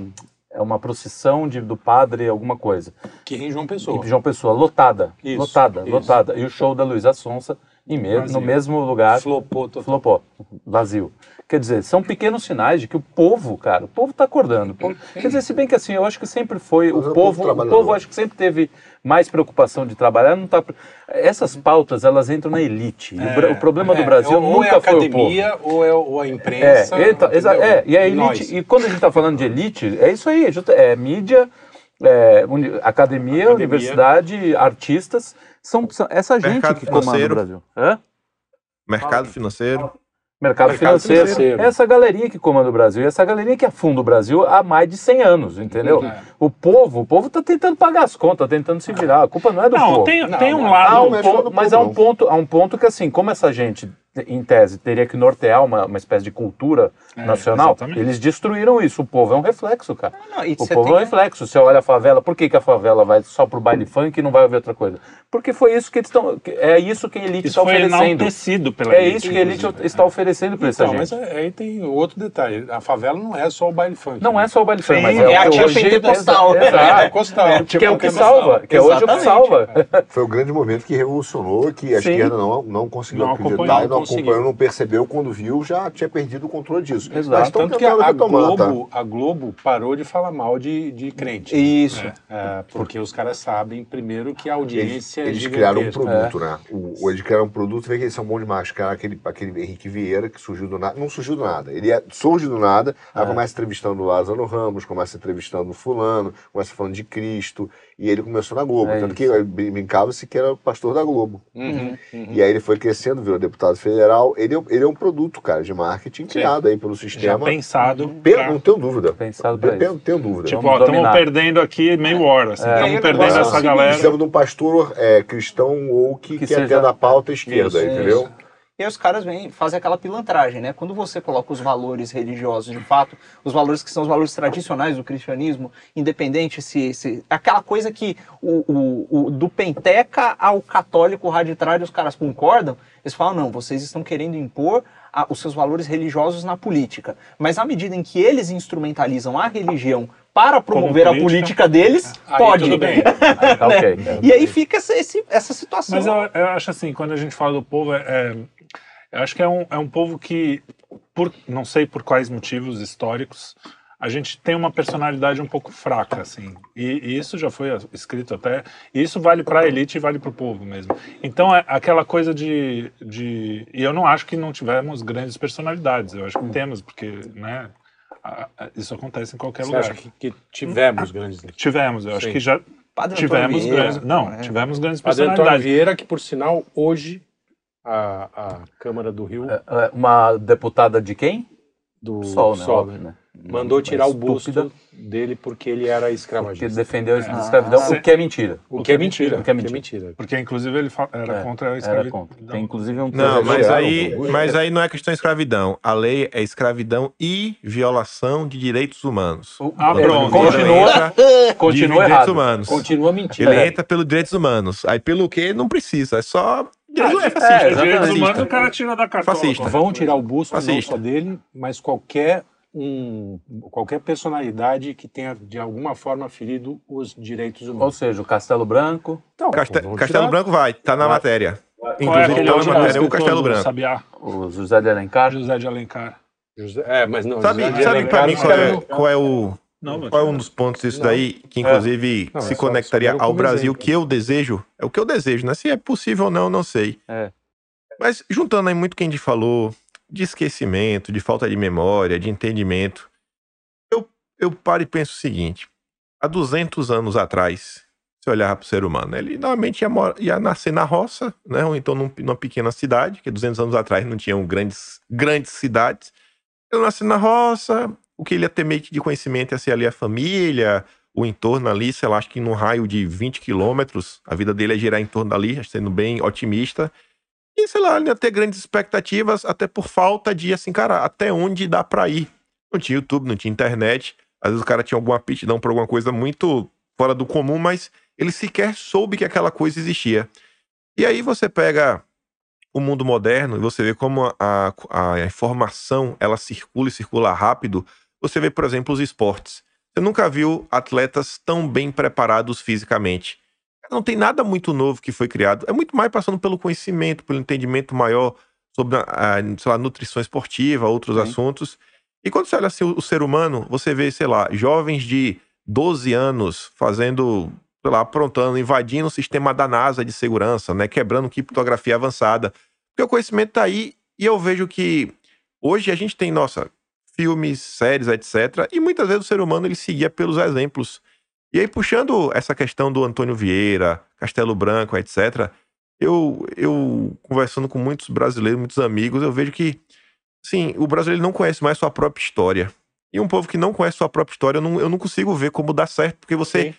é uma procissão de, do padre alguma coisa. Que em João Pessoa. Em João Pessoa, lotada, Isso, lotada, isso. lotada. E o show da Luísa Sonsa em me- no mesmo lugar, Flopou total. flopou, vazio. Quer dizer, são pequenos sinais de que o povo, cara, o povo está acordando. Povo- quer dizer, se bem que assim, eu acho que sempre foi, Mas é o o povo o povo acho que sempre teve mais preocupação de trabalhar, não tá essas pautas, elas entram na elite. E o problema do É, Brasil ou nunca é a foi o povo. academia ou é ou a É, imprensa. exa- entendeu? é, e a elite, Nós. e quando a gente está falando de elite, é isso aí, justa- é mídia, é, uni- academia, universidade, artistas, são, são essa gente Mercado que comanda o financeiro. Brasil. Hã? Mercado financeiro. Mercado, Mercado financeiro. financeiro. É essa galerinha que comanda o Brasil, essa galerinha que afunda o Brasil há mais de 100 anos, entendeu? É. O povo, o povo está tentando pagar as contas, tá tentando se virar. A culpa não é do não, povo. tem, Não, tem um lado. Há um ponto- mas há um ponto, há um ponto que assim, como essa gente, em tese, teria que nortear uma, uma espécie de cultura É, nacional, exatamente. eles destruíram isso. O povo é um reflexo, cara. Não, e O povo é um tem- reflexo. Você olha a favela, por que, que a favela vai só pro baile funk e não vai ouvir outra coisa? Porque foi isso que eles estão. É isso que a elite está oferecendo. enaltecido pela É elite, isso que a elite está oferecendo para essa Então, mas gente. aí tem outro detalhe. A favela não é só o baile funk. Não é só o baile funk, Sim, mas é a o que tia hoje- pentecostal. Exato. É, pentecostal. É, Que é o que salva, que é hoje o que salva. Foi o grande movimento que revolucionou, que a esquerda não, não conseguiu Não acreditar e não não conseguiu. não percebeu, quando viu, já tinha perdido o controle disso. Exato. Tanto que a, a retomar, tá? Globo, a Globo parou de falar mal de, de crente. Isso. É, porque os caras sabem, primeiro, que a Eles, audiência eles é criaram um produto, né? O, o- eles criaram um produto, vê que eles são bons demais. Cara, aquele, aquele Henrique Vieira que surgiu do nada. Não surgiu do nada. Ele é- surge do nada, aí começa entrevistando o Lázaro Ramos, começa entrevistando o fulano, começa falando de Cristo. E ele começou na Globo. É tanto isso. que brin- brincava-se que era o pastor da Globo. Uhum, uhum. E aí ele foi crescendo, virou deputado federal. Ele, é- ele é um produto, cara, de marketing criado aí pelo Já sistema. pensado. Pe- pra- Não tenho dúvida. Pensado pra Não isso. tenho dúvida. Tipo, Vamos ó, estamos perdendo aqui meio hora. Assim, É. Estamos E aí, perdendo agora, essa galera. Precisamos de um pastor é, cristão ou que, Que quer seja- ter da pauta esquerda, Isso, entendeu? E aí os caras vêm fazer aquela pilantragem, né? Quando você coloca os valores religiosos, de fato, os valores que são os valores tradicionais do cristianismo, independente se... se aquela coisa que o, o- o- do penteca ao católico radical os caras concordam, eles falam, não, vocês estão querendo impor a- os seus valores religiosos na política. Mas à medida em que eles instrumentalizam a religião para promover a política, política deles, Aí pode. tudo bem. Tá ok. E aí fica essa, esse- essa situação. Mas eu, eu acho assim, quando a gente fala do povo, é, é- eu acho que é um, é um povo que, por, não sei por quais motivos históricos, a gente tem uma personalidade um pouco fraca, assim. E, e isso já foi escrito até. E isso vale para a elite e vale para o povo mesmo. Então, é aquela coisa de, de. E eu não acho que não tivemos grandes personalidades. Eu acho que temos, porque, né? Isso acontece em qualquer Você lugar. acha que, que tivemos grandes Tivemos, eu acho Sim. que já Padre Antônio tivemos Vieira, grandes. Não, é. tivemos grandes Padre Antônio personalidades. Vieira, que por sinal, hoje, a, a Câmara do Rio, É, Uma deputada de quem? do Sol, né? Sol, né? mandou tirar o busto Estúpida, dele porque ele era Que escravagista. defendeu a Ah, escravidão, sim. o que é mentira. O que é mentira. O que é mentira. Porque, inclusive, ele era É, contra a Era escravidão. contra. Tem inclusive um Não, mas aí, mas aí não é questão de escravidão. A lei é escravidão e violação de direitos humanos. O- Ah, ele pronto. Continua, continua errado. humanos. Continua mentira. Ele entra pelos direitos humanos. Aí pelo que não precisa, é só direitos Ah, é fascista. é, Direitos humanos, o cara tira da cartola. Fascista. Vão tirar o busto não Fascista. só dele, mas qualquer um, qualquer personalidade que tenha de alguma forma ferido os direitos Ou humanos. seja, o Castelo Branco, Então, vão Castelo tirar. Branco vai, tá na Vai. matéria. É Inclusive aquele tá na matéria o Castelo Branco. Sabiá, o José de Alencar. José de Alencar. José- É, mas não. Sabe, José de sabe Alencar, mim qual é, não- qual é o, Não, Qual é um dos pontos disso Não. daí que, inclusive, Não, se é conectaria ao Brasil, exemplo. que eu desejo? É o que eu desejo, né? Se é possível ou não, eu não sei. É. Mas juntando aí muito que a gente falou de esquecimento, de falta de memória, de entendimento, eu, eu paro e penso o seguinte: há 200 anos atrás, se olhar para o ser humano, ele normalmente ia, mora- ia nascer na roça, né? ou então num- numa pequena cidade, que 200 anos atrás não tinham grandes, grandes cidades. Ele nasce na roça, o que ele ia ter meio que de conhecimento ia ser ali a família, o entorno ali, sei lá, acho que num raio de 20 quilômetros, a vida dele ia girar em torno dali, sendo bem otimista. E, sei lá, ele ia ter grandes expectativas, até por falta de, assim, cara, até onde dá pra ir. Não tinha YouTube, não tinha internet. Às vezes o cara tinha alguma aptidão por alguma coisa muito fora do comum, mas ele sequer soube que aquela coisa existia. E aí você pega o mundo moderno e você vê como a, a informação ela circula e circula rápido. Você vê, por exemplo, os esportes. Você nunca viu atletas tão bem preparados fisicamente. Não tem nada muito novo que foi criado. É muito mais passando pelo conhecimento, pelo entendimento maior sobre a, a, sei lá, nutrição esportiva, outros Sim. assuntos. E quando você olha assim, o, ser humano, você vê, sei lá, jovens de 12 anos fazendo, sei lá, aprontando, invadindo o sistema da NASA de segurança, né? Quebrando criptografia avançada. Porque o conhecimento tá aí e eu vejo que hoje a gente tem, nossa, filmes, séries, etc. E muitas vezes o ser humano ele seguia pelos exemplos. E aí, puxando essa questão do Antônio Vieira, Castelo Branco, etc., eu, eu conversando com muitos brasileiros, muitos amigos, eu vejo que, sim, o brasileiro não conhece mais sua própria história. E um povo que não conhece sua própria história, eu não, eu não consigo ver como dar certo, porque você. Sim.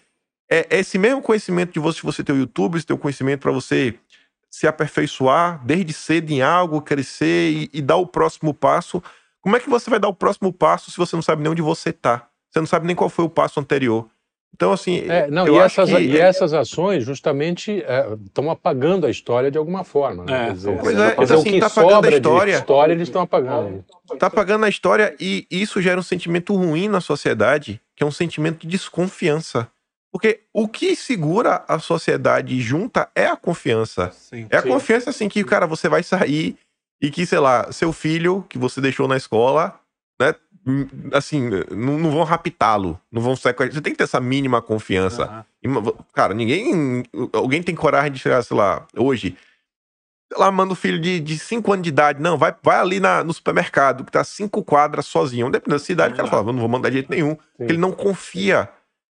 É, é esse mesmo conhecimento de você, você ter o YouTube, esse teu conhecimento para você se aperfeiçoar desde cedo em algo, crescer e, e dar o próximo passo. Como é que você vai dar o próximo passo se você não sabe nem onde você tá? Você não sabe nem qual foi o passo anterior. Então, assim. É, não, eu e, acho essas, que- e essas ações justamente estão apagando a história de alguma forma. Né? É, Quer dizer, Pois é, dizer, assim, o que tá apagando a história. de história eles estão apagando. tá apagando a história e isso gera um sentimento ruim na sociedade, que é um sentimento de desconfiança. Porque o que segura a sociedade junta é a confiança. Sim. É a Sim. confiança, assim, que, cara, você vai sair e que, sei lá, seu filho que você deixou na escola, né, assim, não, não vão raptá-lo, não vão sequestrar. Você tem que ter essa mínima confiança. Ma- Cara, ninguém. Alguém tem coragem de chegar, sei lá, hoje. Sei lá, manda o filho de 5 anos de idade. Não, vai, vai ali na, no supermercado, que tá cinco quadras sozinho. Dependendo da cidade, o cara fala, não vou mandar de jeito nenhum. Ele não confia.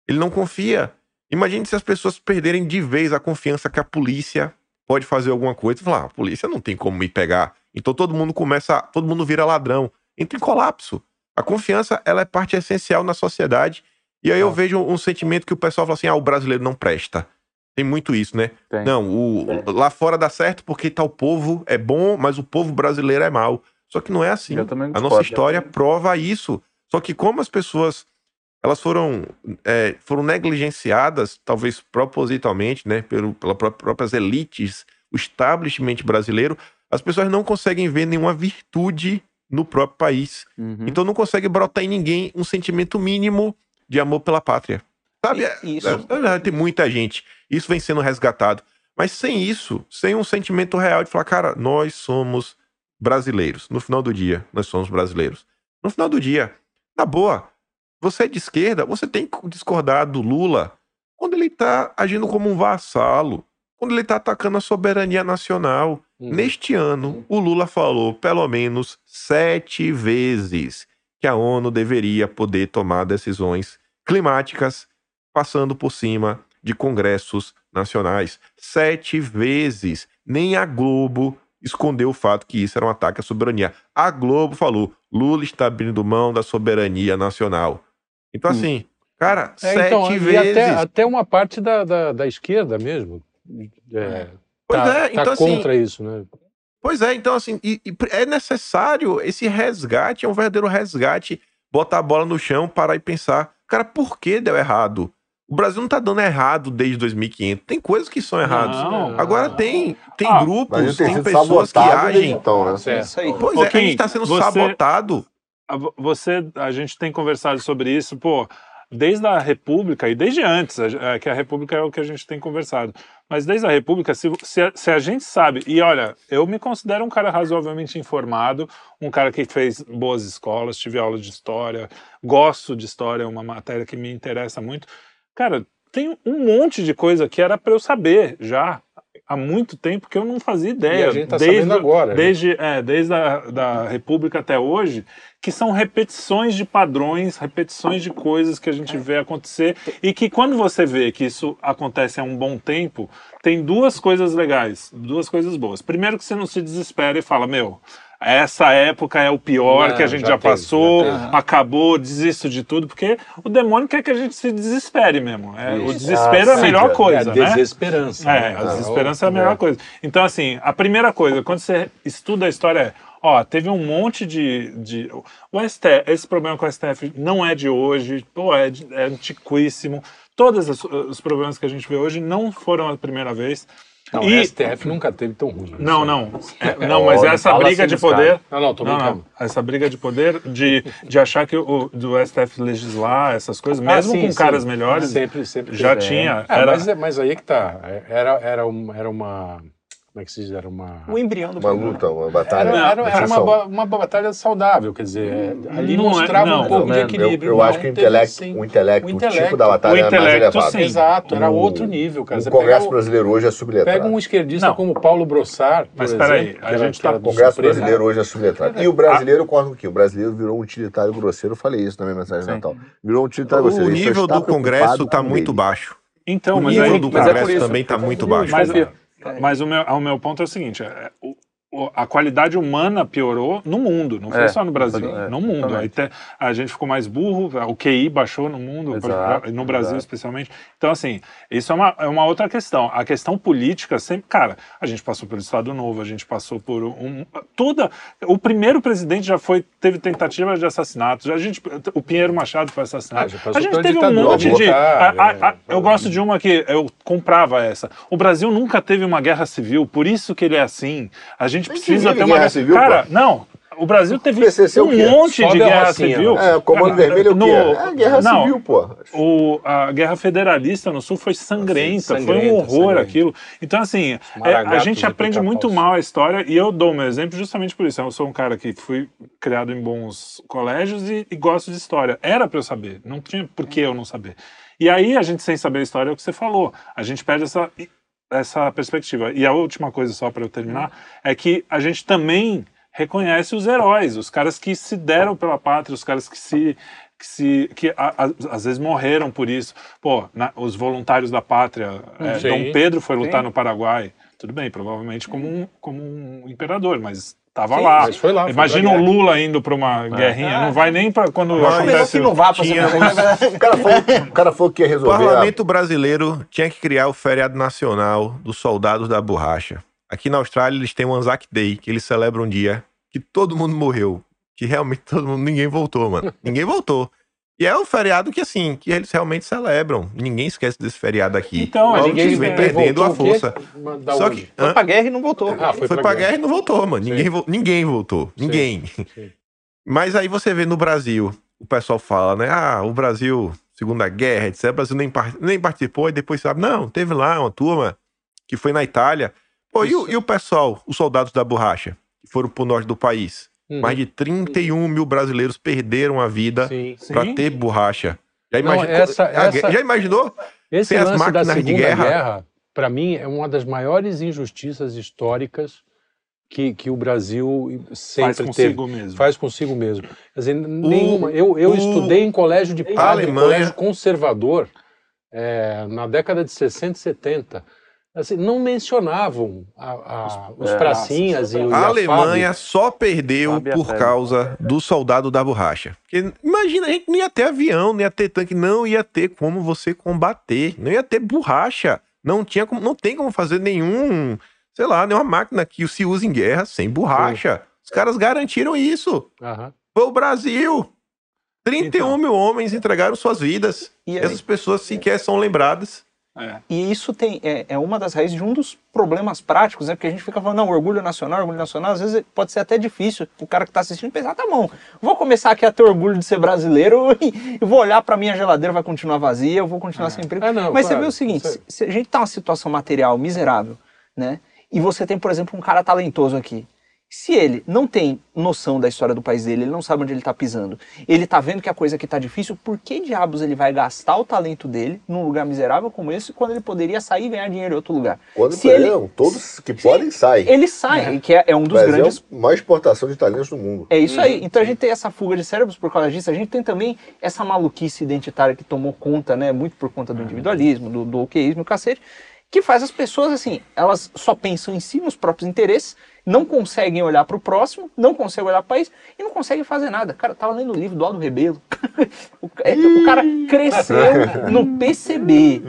Ele não confia. Imagine se as pessoas perderem de vez a confiança que a polícia pode fazer alguma coisa. Falar, ah, a polícia não tem como me pegar. Então todo mundo começa, todo mundo vira ladrão. Entra em colapso. A confiança, ela é parte essencial na sociedade. E aí eu Ah. vejo um sentimento que o pessoal fala assim, ah, o brasileiro não presta. Tem muito isso, né? Tem. Não, o, lá fora dá certo porque tal povo é bom, mas o povo brasileiro é mau. Só que não é assim. A nossa história prova isso. Só que como as pessoas elas foram, é, foram negligenciadas, talvez propositalmente, né, pelo, pelas pró- próprias elites, o establishment brasileiro, as pessoas não conseguem ver nenhuma virtude no próprio país. Uhum. Então não consegue brotar em ninguém um sentimento mínimo de amor pela pátria. Sabe? E- isso. É, é, tem muita gente. Isso vem sendo resgatado. Mas sem isso, sem um sentimento real de falar, cara, nós somos brasileiros. No final do dia, nós somos brasileiros. No final do dia, na boa, você é de esquerda, você tem que discordar do Lula quando ele tá agindo como um vassalo, quando ele tá atacando a soberania nacional. Uhum. Neste ano, o Lula falou pelo menos sete vezes que a ONU deveria poder tomar decisões climáticas passando por cima de congressos nacionais. Sete vezes. Nem a Globo escondeu o fato que isso era um ataque à soberania. A Globo falou: Lula está abrindo mão da soberania nacional. Então, Hum. assim, cara, É, sete então, e vezes. até, até uma parte da, da, da esquerda mesmo. É, Pois tá, é, tá então, assim, contra isso, né? Pois é, então assim, e- e é necessário esse resgate, é um verdadeiro resgate, botar a bola no chão, parar e pensar, cara, por que deu errado? O Brasil não tá dando errado desde 2500. Tem coisas que são erradas. Não. Agora tem, tem Ah, grupos, tem pessoas que agem. então, né? Certo. Isso aí. Pois é, a gente tá sendo você- sabotado. Você, a gente tem conversado sobre isso, pô. Desde a República e desde antes, é, que a República é o que a gente tem conversado, mas desde a República, se, se, a, se a gente sabe, e olha, eu me considero um cara razoavelmente informado, um cara que fez boas escolas, tive aula de história, gosto de história, é uma matéria que me interessa muito. Cara, tem um monte de coisa que era para eu saber já há muito tempo que eu não fazia ideia. E a gente tá desde, sabendo agora, né? Desde, é, desde a da República até hoje, que são repetições de padrões, repetições de coisas que a gente vê acontecer e que quando você vê que isso acontece há um bom tempo, tem duas coisas legais, duas coisas boas. Primeiro que você não se desespera e fala, meu, essa época é o pior Não, que a gente já já, teve, passou, já teve. acabou, desisto de tudo, porque o demônio quer que a gente se desespere mesmo. É, o desespero é a Ah, melhor sim, coisa, é a né? desesperança. É, né? a desesperança é a melhor coisa. Então, assim, a primeira coisa, quando você estuda a história, é, ó, teve um monte de. de o STF, esse problema com o STF não é de hoje, pô, é, de- é antiquíssimo. Todos os, os problemas que a gente vê hoje não foram a primeira vez. Não, E- o STF nunca teve tão ruim. Não, não. É, não, mas essa briga assim de poder. Não, não, tô Não, brincando. não. Essa briga de poder de, de achar que o do STF legislar essas coisas, Ah, mesmo sim, com sim. caras melhores, Sempre, sempre. já teve. tinha. É, Era, mas, é- mas aí que tá. Era, era, uma, era uma. Como é que se diz? Era uma. O embrião do Uma problema. luta, uma batalha. Era, era, uma era uma, uma batalha saudável, quer dizer, é, ali Não é- mostrava não, um pouco Não, de eu- equilíbrio. Eu, não acho que o intelecto, o intelecto, O tipo da batalha O era mais intelecto, elevado. sim. Exato, era O- outro nível, cara. O Você Congresso o- brasileiro hoje é subletrado. pega um esquerdista Não. como Paulo Brossard, Mas peraí, a gente tá- era O Congresso Supremo. brasileiro hoje é subletrado. E o brasileiro corre o quê? O brasileiro virou um utilitário grosseiro. Eu falei isso na minha mensagem de Natal. Virou um utilitário grosseiro. O nível está do Congresso está muito baixo. Então, O mas nível aí, do mas é Congresso também está muito baixo. Mas. Mas o, meu, o meu ponto é o seguinte: é, o- a qualidade humana piorou no mundo, não foi É, só no Brasil, é, no mundo. Aí te- a gente ficou mais burro, o QI baixou no mundo, Exato, no Brasil exato. especialmente. Então, assim, isso é uma, é uma outra questão. A questão política sempre. Cara, a gente passou pelo Estado Novo, a gente passou por um. Toda. O primeiro presidente já foi. Teve tentativa de assassinato. A gente, o Pinheiro Machado foi Ah, assassinado. passou a gente teve um monte de. militar, a- a- a- é, eu gosto de uma que eu comprava essa. O Brasil nunca teve uma guerra civil, por isso que ele é assim. A gente Nem precisa ter uma guerra civil, Cara, pô. não. O Brasil teve PCC é um monte Só de guerra civil. É, o Comando Vermelho é o quê? no- É guerra não, civil, pô. o, a guerra federalista no sul foi sangrenta, foi um sangrenta, horror sangrenta. aquilo. Então, assim, é, a gente de aprende muito mal a história e eu dou meu exemplo justamente por isso. Eu sou um cara que fui criado em bons colégios e, e gosto de história. Era para eu saber, não tinha por que eu não saber. E aí, a gente sem saber a história é o que você falou. A gente perde essa, essa perspectiva. E a última coisa, só para eu terminar, é que a gente também reconhece os heróis, os caras que se deram pela pátria, os caras que se que, se, que a- a- às vezes morreram por isso. Pô, na- os voluntários da pátria, é, Sim. Dom Pedro foi lutar Sim. no Paraguai. Tudo bem, provavelmente como um, como um imperador, mas estava Sim, lá. mas foi lá, foi Imagina o. Lula indo para uma guerrinha, não vai nem para quando Melhor acontece. que não vá pra tinha. O cara falou, o cara falou que ia O resolver. a- parlamento brasileiro tinha que criar o feriado nacional dos soldados da borracha. Aqui na Austrália eles têm o Anzac Day, que eles celebram um dia que todo mundo morreu. Que realmente todo mundo, ninguém voltou, mano. ninguém voltou. E é um feriado que, assim, que eles realmente celebram. Ninguém esquece desse feriado aqui. Então, eles vêm é, perdendo a força. Só que Foi pra guerra e não voltou. Ah, foi, foi pra guerra e não voltou, mano. Ninguém, vo- ninguém voltou. Sim. Ninguém. Sim. Mas aí você vê no Brasil, o pessoal fala, né? Ah, o Brasil, Segunda Guerra, etc. O Brasil nem, par- nem participou e depois sabe. Não, teve lá uma turma que foi na Itália. Pô, e o, e o pessoal, os soldados da borracha, que foram pro norte do país? Uhum. Mais de 31 mil brasileiros perderam a vida Sim. ter borracha. Já, Não, imagi- essa- a essa- guerra- já imaginou? Esse Sem as lance da máquinas de Segunda guerra. Guerra, para mim, é uma das maiores injustiças históricas que, que o Brasil sempre faz teve. consigo mesmo. Faz consigo mesmo. Quer dizer, nenhuma. Eu, eu o- estudei em colégio de padre, Alemanha- colégio conservador, é, na década de 60 e 70. Assim, não mencionavam a- a- os é, pracinhas e o A Alemanha só perdeu Fábio a por Fábio. causa do soldado da borracha. Porque, imagina, a gente não ia ter avião, não ia ter tanque, não ia ter como você combater, não ia ter borracha. Não tinha como, não tem como fazer nenhum, sei lá, nenhuma máquina que se use em guerra sem borracha. Os caras garantiram isso. Aham. Foi o Brasil. 31 Então. mil homens entregaram suas vidas. E? Essas pessoas sequer são lembradas. É. E isso tem, é, é uma das raízes de um dos problemas práticos, né? Porque a gente fica falando, não, orgulho nacional, orgulho nacional, às vezes pode ser até difícil o cara que está assistindo pensar, tá bom, vou começar aqui a ter orgulho de ser brasileiro e, e vou olhar para minha geladeira, vai continuar vazia, eu vou continuar sem emprego. É, não, Mas você claro, vê o seguinte, se, se a gente tá numa situação material miserável, né? E você tem, por exemplo, um cara talentoso aqui. Se ele não tem noção da história do país dele, ele não sabe onde ele está pisando, ele está vendo que a coisa aqui está difícil, por que diabos ele vai gastar o talento dele num lugar miserável como esse, quando ele poderia sair e ganhar dinheiro em outro lugar? Quando Se ele, não, todos que podem saem. ele sai, que é, é um dos Brasil grandes é a maior exportação de talentos do mundo. é isso aí. Então a gente tem essa fuga de cérebros por causa disso. A gente tem também essa maluquice identitária que tomou conta, né? Muito por conta do individualismo, do, do okeísmo, o cacete, que faz as pessoas, assim, elas só pensam em si, nos próprios interesses, não conseguem olhar para o próximo, não conseguem olhar para o país e não conseguem fazer nada. Cara, tava lendo o livro do Aldo Rebelo. o, é, o cara cresceu no PCB,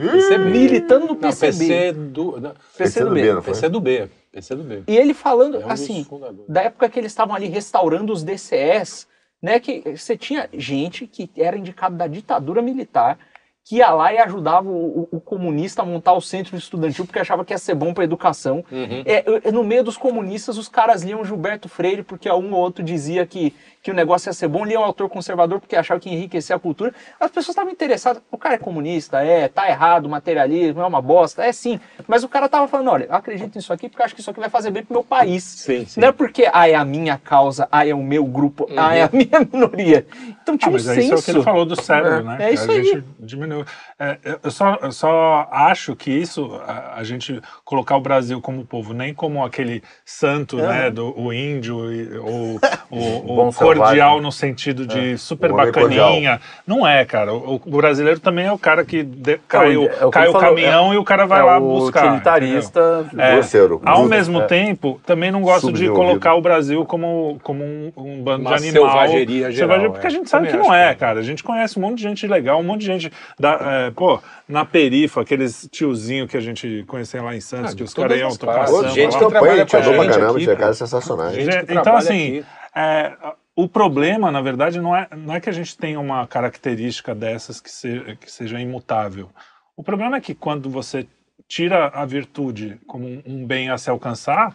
militando no Não, PCB. PC do. Não, PC do B, B. não foi? PC do B. PC do B. E ele falando, É um assim, da época que eles estavam ali restaurando os DCS, né, que você tinha gente que era indicado da ditadura militar, que ia lá e ajudava o, o- comunista a montar o centro estudantil porque achava que ia ser bom para educação. Uhum. É, no meio dos comunistas, os caras liam Gilberto Freire porque um ou outro dizia que, que o negócio ia ser bom, liam o autor conservador porque achava que ia enriquecer a cultura. As pessoas estavam interessadas. O cara é comunista, é, tá errado, materialismo, é uma bosta, é sim. Mas o cara tava falando, olha, eu acredito nisso aqui porque eu acho que isso aqui vai fazer bem pro meu país. Sim, sim. Não é porque, ah, é a minha causa, ah, é o meu grupo, ah, é a minha minoria. Então tinha Ah, um mas é isso é o que ele senso. falou do cérebro, É, né? é isso a aí. gente diminuiu. É, eu, só, eu só acho que isso, a, a gente colocar o Brasil como povo, nem como aquele santo, né, do o índio, e- ou o, o cordial no sentido de super O homem bacaninha. Não é, cara. O, o brasileiro também é o cara que de- cai, o, é o que cai o falou, caminhão e o cara vai é lá o buscar. utilitarista. É, Grosseiro. Ao mesmo É. tempo, também não gosto de colocar o Brasil como, como um, um bando Uma de animal. selvageria geral, Selvageria, porque é. a gente sabe que não é, cara. A gente conhece um monte de gente legal, um monte de gente. Da, é, pô, na perifa, aqueles tiozinho que a gente conhecia lá em Santos, Ah, que os caras iam tocar samba. Gente que campanha, trabalha a gente com a andou pra caramba, tinha caras sensacionais. Então, assim, é, o problema, na verdade, não é, não é que a gente tenha uma característica dessas que, se- que seja imutável. O problema é que quando você tira a virtude como um, um bem a se alcançar,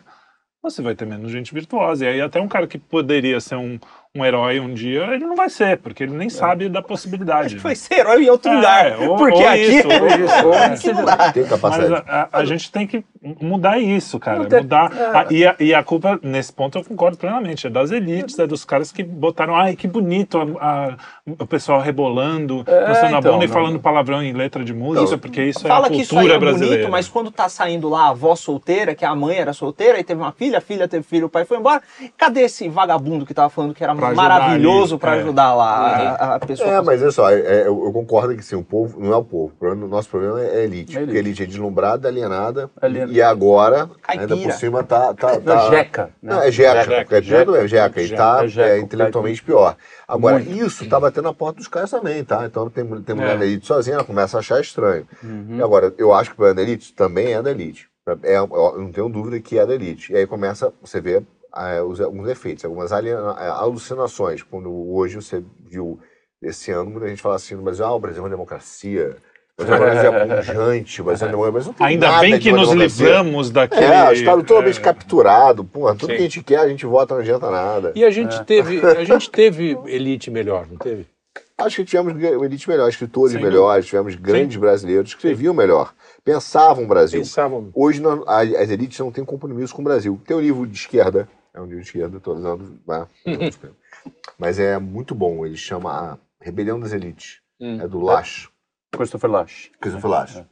você vai ter menos gente virtuosa. E aí até um cara que poderia ser um, um herói um dia, ele não vai ser, porque ele nem sabe da possibilidade. né? Foi ser herói em outro É, lugar. ou- porque ou aqui isso, ou isso, é. aqui não dá. Tem Mas capacidade. a, a- a gente tem que mudar isso, cara. Mudar. é. a- e, a, e a culpa, nesse ponto, eu concordo plenamente. É das elites, é dos caras que botaram. Ai, que bonito a- a- o pessoal rebolando, É, mostrando a então, bunda e não. falando palavrão em letra de música, Não. porque isso Fala é a que isso aí cultura é brasileira. bonito, mas quando tá saindo lá a avó solteira, que a mãe era solteira e teve uma filha, a filha teve filho, o pai foi embora. Cadê esse vagabundo que tava falando que era Pra maravilhoso pra é. ajudar lá a, a pessoa? É, mas olha só, é- é, eu, eu concordo que sim, o povo não é o povo. O, nosso problema é a elite. É a Porque a elite é deslumbrada, alienada. Aliena- E agora, Caipira. ainda por cima, tá. tá, Não, tá jeca. né? Não, é jeca. Jeca, Caipira não é jeca. E jeca, tá é jeca, é, intelectualmente pior. Agora, Muito. isso tá batendo na porta dos caras também, tá? Então tem, tem mulher É. da elite sozinha, ela começa a achar estranho. Uhum. E agora, eu acho que o problema da elite também é da elite. É, eu não tenho dúvida que é da elite. E aí começa, você vê é, alguns efeitos, algumas é, alucinações. Quando hoje você viu, esse ano, muita gente fala assim, mas ah, o Brasil é uma democracia. O Brasil é pujante, o Brasil é. Mas não tem Ainda nada bem que nos democracia. livramos daquele. É, os caras totalmente é, capturados. Porra, tudo Sim. que a gente quer, a gente vota, não adianta nada. E a gente, teve, a gente teve elite melhor, não teve? Acho que tivemos elite melhor, escritores Sem melhores, tivemos grandes brasileiros que escreviam melhor, pensavam o Brasil. Pensavam. Hoje nós- as elites não têm compromisso com o Brasil. Tem um livro de esquerda, é um livro de esquerda, estou usando, né? mas é muito bom. Ele chama a Rebelião das Elites. Hum. É do Lash, Christopher Lash. Christopher Lash. Muito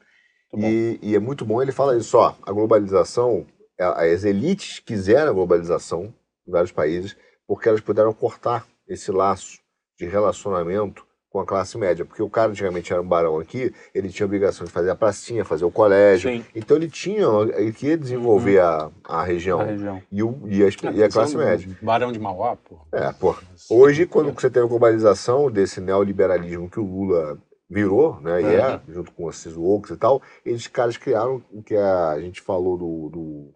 bom. E, e é muito bom, ele fala isso, ó, a globalização, as elites quiseram a globalização em vários países porque elas puderam cortar esse laço de relacionamento com a classe média, porque o cara antigamente era um barão aqui, ele tinha a obrigação de fazer a pracinha, fazer o colégio, Sim. então ele tinha, ele queria desenvolver a, a região A região. e, o, e, as- e a classe média. Barão de Mauá, pô. É, pô. Hoje, quando você tem a globalização desse neoliberalismo que o Lula virou, né, e é, junto com esses woke e tal, esses caras criaram o que a gente falou do, do-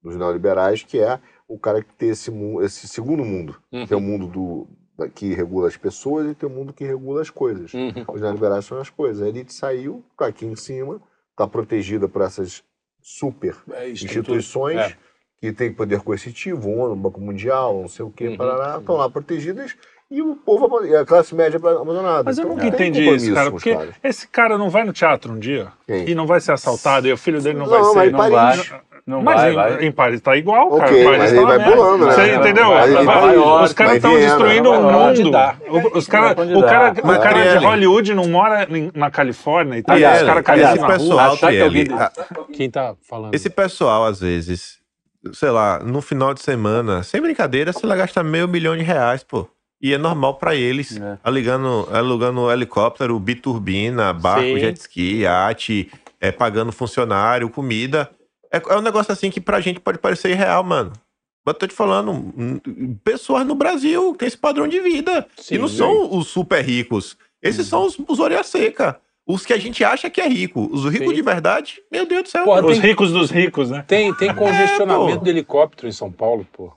dos neoliberais, que é o cara que tem esse, esse segundo mundo. Uhum. Tem o mundo do, que regula as pessoas e tem o mundo que regula as coisas. Uhum. Os neoliberais são as coisas. A elite saiu, tá aqui em cima, está protegida por essas super É, instituições é. que têm poder coercitivo, ONU, Banco Mundial, não sei o que, Uhum. parará, estão lá protegidas e o povo, e a classe média abandonada. Mas eu Então, nunca entendi isso, cara. Porque caras. esse cara não vai no teatro um dia Quem? e não vai ser assaltado e o filho dele não, Não, vai ser. mas Não vai. Não mas vai, em, vai. em Paris tá igual, cara. Paris mas tá ele uma vai pulando, né? Você entendeu? vai, Vai- vai, vai- vai, os caras estão destruindo vai o mundo. Os cara, o cara, o cara de. Hollywood não mora na Califórnia e tá os caras esse caíram na rua. pessoal, achar que alguém- Trielli, a- Quem tá falando? esse pessoal, às vezes, sei lá, no final de semana, sem brincadeira, sei lá, gasta meio milhão de reais, pô. E é normal pra eles, É. alugando, alugando helicóptero, biturbina, barco, Sim. jet ski, iate, é, pagando funcionário, comida. É, é um negócio assim que pra gente pode parecer irreal, mano. Mas eu tô te falando, hum, pessoas no Brasil têm esse padrão de vida. Sim, e não sim. são os super ricos. Esses são os, os orelha seca. Os que a gente acha que é rico. Os ricos Sim. de verdade, meu Deus do céu. Porra, Os tem- ricos dos ricos, né? Tem, tem congestionamento É, de helicóptero em São Paulo, pô.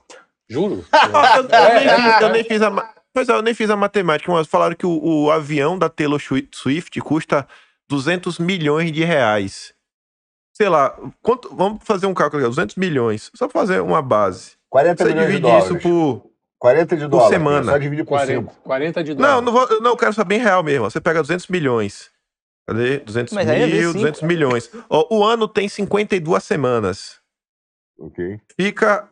Juro. Eu, eu nem É, fiz, eu nem fiz a. Pois é, eu nem fiz a matemática, mas falaram que o, o avião da Taylor Swi- Swift custa 200 milhões de reais. Sei lá, quanto, vamos fazer um cálculo aqui, 200 milhões. Só pra fazer uma base. 40 Você milhões de divide isso dólares. por. 40 de por dólares. semana. Só dividir por 40, 5. 40 de dólar. Não, não, vou, eu não eu quero saber em real mesmo. Você pega 200 milhões. Cadê? 200 Mas é mil, vezes 200 milhões. Ó, o ano tem 52 semanas. Ok. fica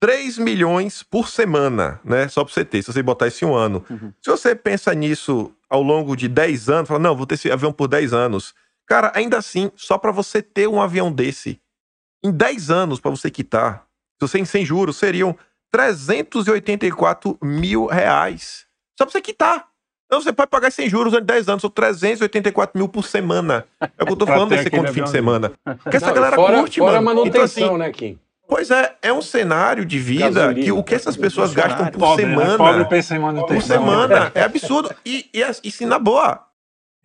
3 milhões por semana, né? Só pra você ter, se você botar esse um ano. Uhum. Se você pensa nisso ao longo de 10 anos, fala, não, vou ter esse avião por 10 anos. Cara, ainda assim, só pra você ter um avião desse, em 10 anos pra você quitar, se você sem juros, seriam 384 mil reais. Só pra você quitar. Então você pode pagar sem juros durante 10 anos, são 384 mil por semana. É o que eu tô falando desse conto fim de semana. Porque essa Não, galera fora, curte, fora a mano. manutenção, Então, assim, né, Kim? Pois é, é um cenário de vida Gasolina. que o que essas pessoas gastam por Pobre, né? semana, Pobre pensa em por manutenção. semana, é absurdo. E, e, e sim, na boa,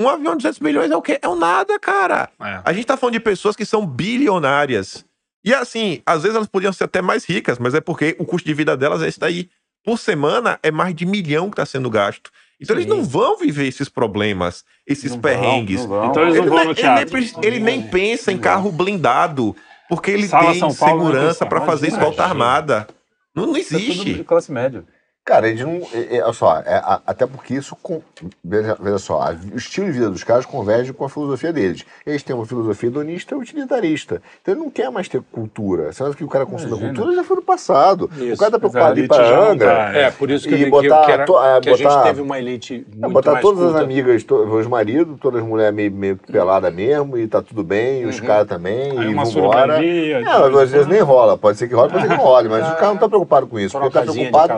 um avião de 200 milhões é o quê? É um nada, cara. É. A gente tá falando de pessoas que são bilionárias. E assim, às vezes elas podiam ser até mais ricas, mas é porque o custo de vida delas é esse daí. Por semana é mais de milhão que tá sendo gasto. Então eles Sim. não vão viver esses problemas, esses Não vão, perrengues. não vão. Então eles Ele, não vão nem- no ele nem, teatro. ele nem pensa em carro blindado, porque ele Sala tem Paulo não segurança carro, fazer escolta armada. Não, não é tudo existe. de classe média. Cara, eles não. É, é, olha só, é, a- até porque isso. com- veja, veja só, a- o estilo de vida dos caras converge com a filosofia deles. Eles têm uma filosofia hedonista e utilitarista. Então ele não quer mais ter cultura. Você acha que o cara consome cultura já foi no passado. Isso. o cara tá preocupado em ir pra Angra. tá, É, por isso que, E eu, botar que, era- to- é, que a gente botar- teve uma elite É, muito botar mais todas as culta. amigas, to, os maridos, todas as mulheres meio, meio que pelada mesmo, e tá tudo bem, e os Uhum. caras também, Aí e uma vambora. surubadia. É, às vezes nem rola, pode ser que role, pode ser que não role, mas o cara não tá preocupado com isso. Ele tá preocupado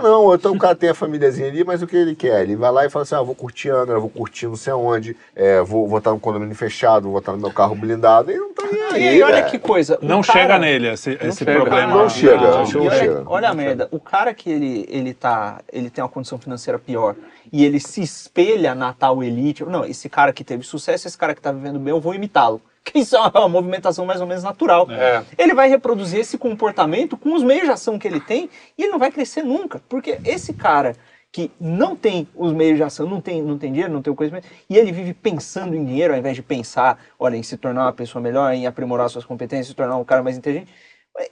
tá? não, ou então o cara tem a famíliazinha ali, mas o que ele quer? Ele vai lá e fala assim: ah, vou curtir Angra, vou curtir não sei aonde, é, vou, vou estar no condomínio fechado, vou estar no meu carro blindado, e não tá nem E aí. aí, olha velho. que coisa. Não cara- chega nele esse, esse chega. problema. Não chega, Não. E não olha, chega. olha a merda, o cara que ele, ele tá. Ele tem uma condição financeira pior e ele se espelha na tal elite. Não, esse cara que teve sucesso, esse cara que tá vivendo bem, eu vou imitá-lo. Que isso é uma, movimentação mais ou menos natural. É. Ele vai reproduzir esse comportamento com os meios de ação que ele tem e ele não vai crescer nunca. Porque esse cara que não tem os meios de ação, não tem, não tem dinheiro, não tem o conhecimento, e ele vive pensando em dinheiro ao invés de pensar, olha, em se tornar uma pessoa melhor, em aprimorar suas competências, se tornar um cara mais inteligente,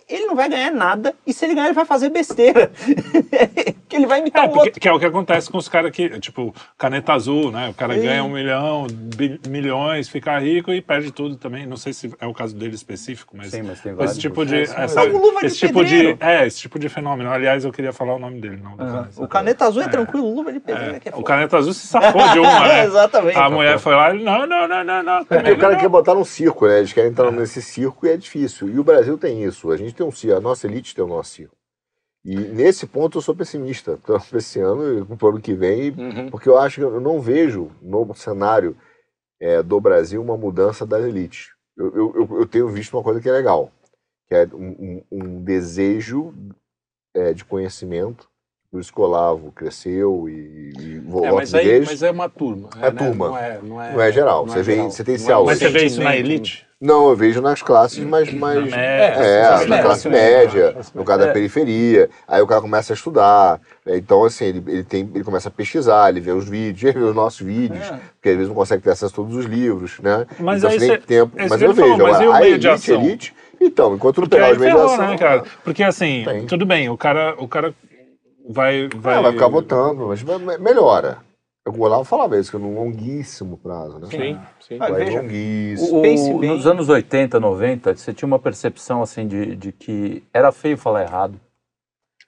ele não vai ganhar nada, e se ele ganhar, ele vai fazer besteira. que ele vai imitar É, o porque, outro. que é o que acontece com os caras que, tipo, caneta azul, né? O cara Sim. ganha um milhão, bi- milhões, fica rico e perde tudo também. Não sei se é o caso dele específico, mas Sim, mas tem esse vários. tipo de. É, essa- É luva de esse tipo de. É, esse tipo de fenômeno. Aliás, eu queria falar o nome dele, não. Aham. caneta. O caneta azul é, É. tranquilo, luva de pedreiro é é O caneta azul se safou de uma, né? Exatamente. A mulher foi lá e não, não, não, não, não. É porque o cara não. quer botar num circo, né? Eles querem entrar nesse circo e é difícil. E o Brasil tem isso. A gente tem um circo, a nossa elite tem o nosso circo. E nesse ponto eu sou pessimista para esse ano e para o ano que vem, Uhum. porque eu acho que eu não vejo no cenário é, do Brasil uma mudança das elites. Eu, eu, eu- tenho visto uma coisa que é legal, que é um, um- um desejo é, de conhecimento, por isso que o Olavo cresceu e, e É, votos mas, aí, mas é uma turma. É né? turma. Não é, não é, Não é geral. não Você é geral. você tem Não esse é alvo. Mas você vê isso na sentimento. elite? Não, eu vejo nas classes mais. mais Na é, média, na classe média, no caso da É. periferia. Aí o cara começa a estudar. né? Então, assim, ele, ele, tem, ele começa a pesquisar, ele vê os vídeos, ele vê os nossos vídeos, É. porque às vezes não consegue ter acesso a todos os livros, né? Mas então aí você tem cê- tempo. Mas eu ele falou, vejo, mas e o agora, a meio de elite, ação? elite. Então, enquanto não pegar os meios de ação. né, cara? Porque assim, Tem. tudo bem, o cara, o cara vai, vai... Vai, vai ficar votando, mas me- me- melhora. O Olavo falava isso, que num longuíssimo prazo, né? Sim, sim. Ah, Vai veja, longuíssimo. O- bem. nos anos 80, 90, você tinha uma percepção assim de, de que era feio falar errado.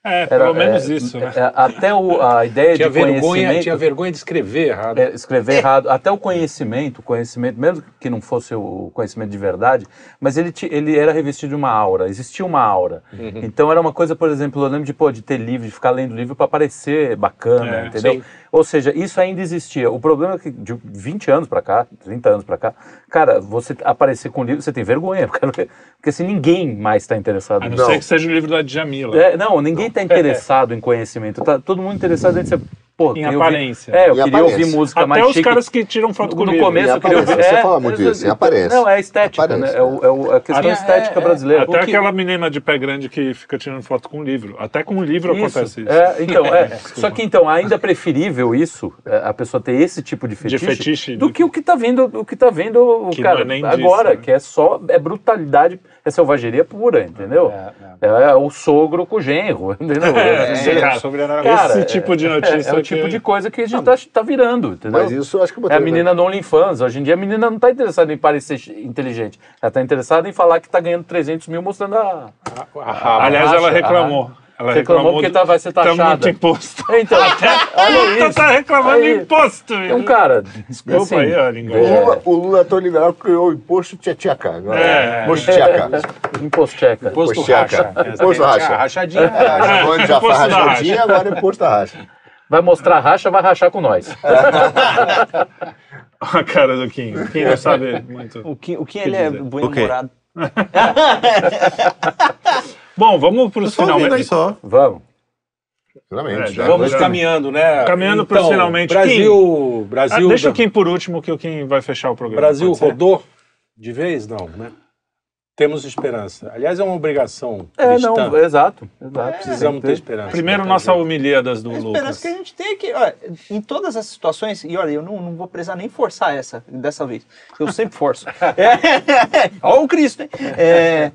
É, Era, pelo menos é, isso, né? é, até o- a ideia Tinha de vergonha, conhecimento, tinha vergonha de escrever errado. é, escrever errado, até o conhecimento, o conhecimento, mesmo que não fosse o conhecimento de verdade, mas ele, ele era revestido de uma aura, existia uma aura. Uhum. Então era uma coisa, por exemplo, eu lembro de, pô, de ter livro, de ficar lendo livro para parecer bacana, É, entendeu? sim. Ou seja, isso ainda existia. O problema é que de 20 anos para cá, 30 anos para cá, cara, você aparecer com livro, você tem vergonha, porque, porque assim, ninguém mais está interessado A não, nisso. ser que seja o livro da Djamila. É, não, ninguém está interessado em conhecimento. Tá todo mundo interessado em. Pô, Em queria ouvir- aparência. É, eu Em queria aparência. ouvir música Até mais os chique. caras que tiram foto com no livro. começo Em eu queria ouvir. aparência, você fala muito isso, em aparência. Não, é a estética, Aparência. né? É, o, é a questão Até- estética é, é. brasileira. Até que- aquela menina de pé grande que fica tirando foto com livro. Até com livro acontece isso. É, então, é. Só que então, ainda é preferível isso, é, a pessoa ter esse tipo de fetiche, fetiche, do do- que o que tá vindo, o que tá vendo o Que cara é agora, disso, né? que é só é brutalidade, é selvageria pura, entendeu? É, o sogro com o genro, entendeu? É, É, cara, sobre a cara, esse tipo de notícia é, é o que- tipo de coisa que a gente tá, tá virando, entendeu? Mas isso acho que eu É botei a menina no OnlyFans. Hoje em dia a menina não está interessada em parecer inteligente. Ela está interessada em falar que está ganhando 300 mil mostrando a. A raba. Aliás, racha, ela reclamou. Ela Reclamou porque do- tá, vai ser tá taxada. muito imposto. Então, olha Puta, isso. tá reclamando Aí, de imposto. É um cara. Desculpa assim, aí, ó, O linguagem. Lula, o Lula é tão liberal que criou o imposto tcheca. Agora. É. Imposto tcheca. Imposto checa. Imposto racha. Imposto racha. Rachadinha. É, já foi- rachadinha, agora é imposto da racha. Vai mostrar racha, vai rachar com nós. A cara do Kim. Kim não sabe muito. O que, o que ele é dizer? bem-humorado. Bom, vamos para os finalmente. só. Vamos. Finalmente. É, já? Vamos Já- caminhando, né? Caminhando Então, finalmente. Brasil, Ah, Brasil, deixa o Kim por último, que o Kim vai fechar o programa. Brasil rodou de vez? Não, né? Temos esperança. Aliás, é uma obrigação É, cristã. não, exato. exato. Precisamos ter esperança. Primeiro, nossa humilhadas do A Lucas. esperança que a gente tem é que, olha, em todas as situações, e olha, eu não, não vou precisar nem forçar essa dessa vez. Eu sempre forço. É, olha o Cristo, hein? É,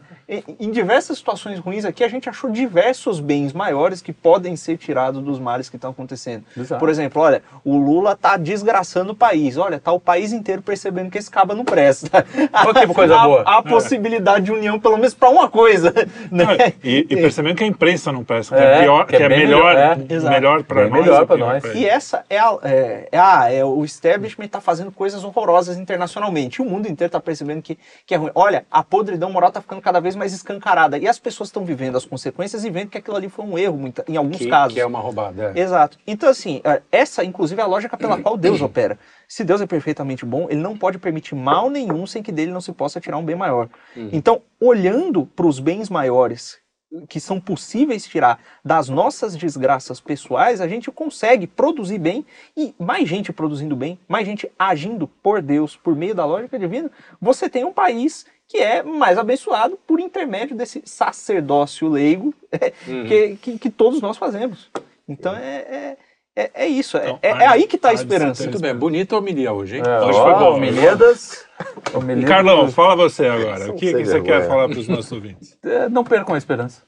em, diversas situações ruins aqui, a gente achou diversos bens maiores que podem ser tirados dos males que estão acontecendo. Exato. Por exemplo, olha, o Lula tá desgraçando o país. Olha, tá o país inteiro percebendo que esse caba não presta. Olha que coisa Há- boa. Há possibilidade de união, pelo menos para uma coisa. Né? E, e percebendo que a imprensa não presta, que É, é, pior, que é que é bem melhor, melhor, é. Melhor para nós. melhor e nós. E essa é a. É, é a- é o establishment está fazendo coisas horrorosas internacionalmente. O mundo inteiro está percebendo que, que é ruim. Olha, a podridão moral está ficando cada vez mais escancarada. E as pessoas estão vivendo as consequências e vendo que aquilo ali foi um erro, muita- em alguns que, casos. que é uma roubada. é. Exato. Então, assim, é, essa, inclusive, é a lógica pela qual Deus opera. Se Deus é perfeitamente bom, ele não pode permitir mal nenhum sem que dele não se possa tirar um bem maior. Então, olhando para os bens maiores que são possíveis tirar das nossas desgraças pessoais, a gente consegue produzir bem e mais gente produzindo bem, mais gente agindo por Deus, por meio da lógica divina, você tem um país que é mais abençoado por intermédio desse sacerdócio leigo que, que, que todos nós fazemos. Então é, é, é, é isso, é, Então, é, é aí que está a esperança. Muito bem, bonita a homilia hoje, hein? É, Hoje ó, foi bom. Humilhadas- Carlão, fala você agora. O que, que você quer falar para os nossos ouvintes? É, não percam a esperança.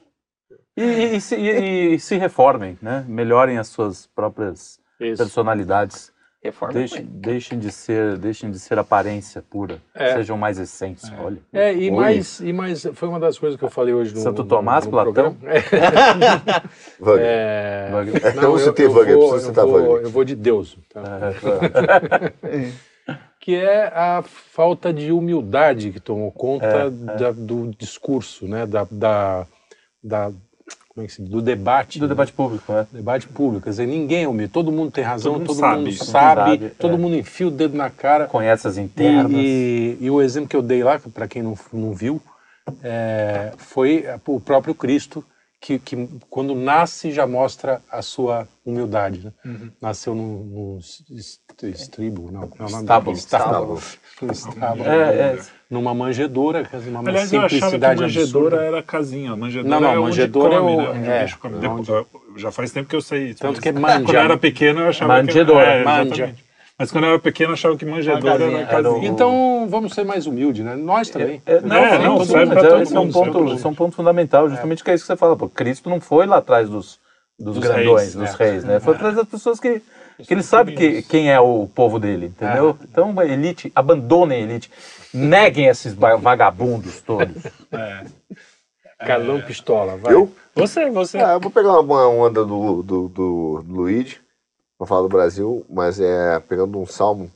E, e- e se, e- e se reformem, né? Melhorem as suas próprias Isso. personalidades. Reforma. Deixem, deixem, de ser, deixem de ser aparência pura. É. Sejam mais essência. Olha. É, e Oi. mais, e mais, foi uma das coisas que eu falei hoje no Santo no- Tomás, no Platão? programa. Wagner. É, Wagner. Eu citei Wagner, preciso citar vou, Wagner. eu vou de Deus. tá? É, que é a falta de humildade que tomou conta É, da- do discurso, né? da, da, da- como é que se diz? do debate. do né? debate público, né? Debate público, quer dizer, ninguém é humilde, todo mundo tem razão, Todo todo, mundo mundo sabe. sabe, Sabe, todo é. mundo enfia o dedo na cara. Conhece as E, internas. e- e o exemplo que eu dei lá, para quem não, não viu, é, foi o próprio Cristo que, que quando nasce já mostra a sua humildade. Né? Uhum. Nasceu num, num estribo, não, não é o nome Estábulo. Estábulo. Num estábulo. É, é. Numa manjedoura, uma Aliás, eu achava que manjedoura absurda. era casinha. Manjedoura Não, não, é onde manjedoura é come, o- né? Onde é, o bicho come. Depois- já faz tempo que eu sei. Tanto que é Quando manja. eu era pequeno, eu achava Manjedoura. que... É. Manja. Mas quando eu era pequeno, eu achava que manjedoura casinha, era casinha. Então vamos ser mais humildes, né? Nós também. É, não, É, não, todo serve mas todo esse é um mundo, serve pra ponto, esse é um ponto fundamental, justamente que é isso que você fala. Pô, Cristo não foi lá atrás dos, dos, Dos grandões, reis, dos é. reis, né? Foi atrás das pessoas que, que ele sabe que, quem é o povo dele, entendeu? Então, a elite, abandonem a elite. Neguem esses va- vagabundos todos. É. Carlão Pistola, vai. Eu? Você, você. Ah, eu vou pegar uma onda do, do, do, do Luigi, pra falar do Brasil, mas é pegando um salmo,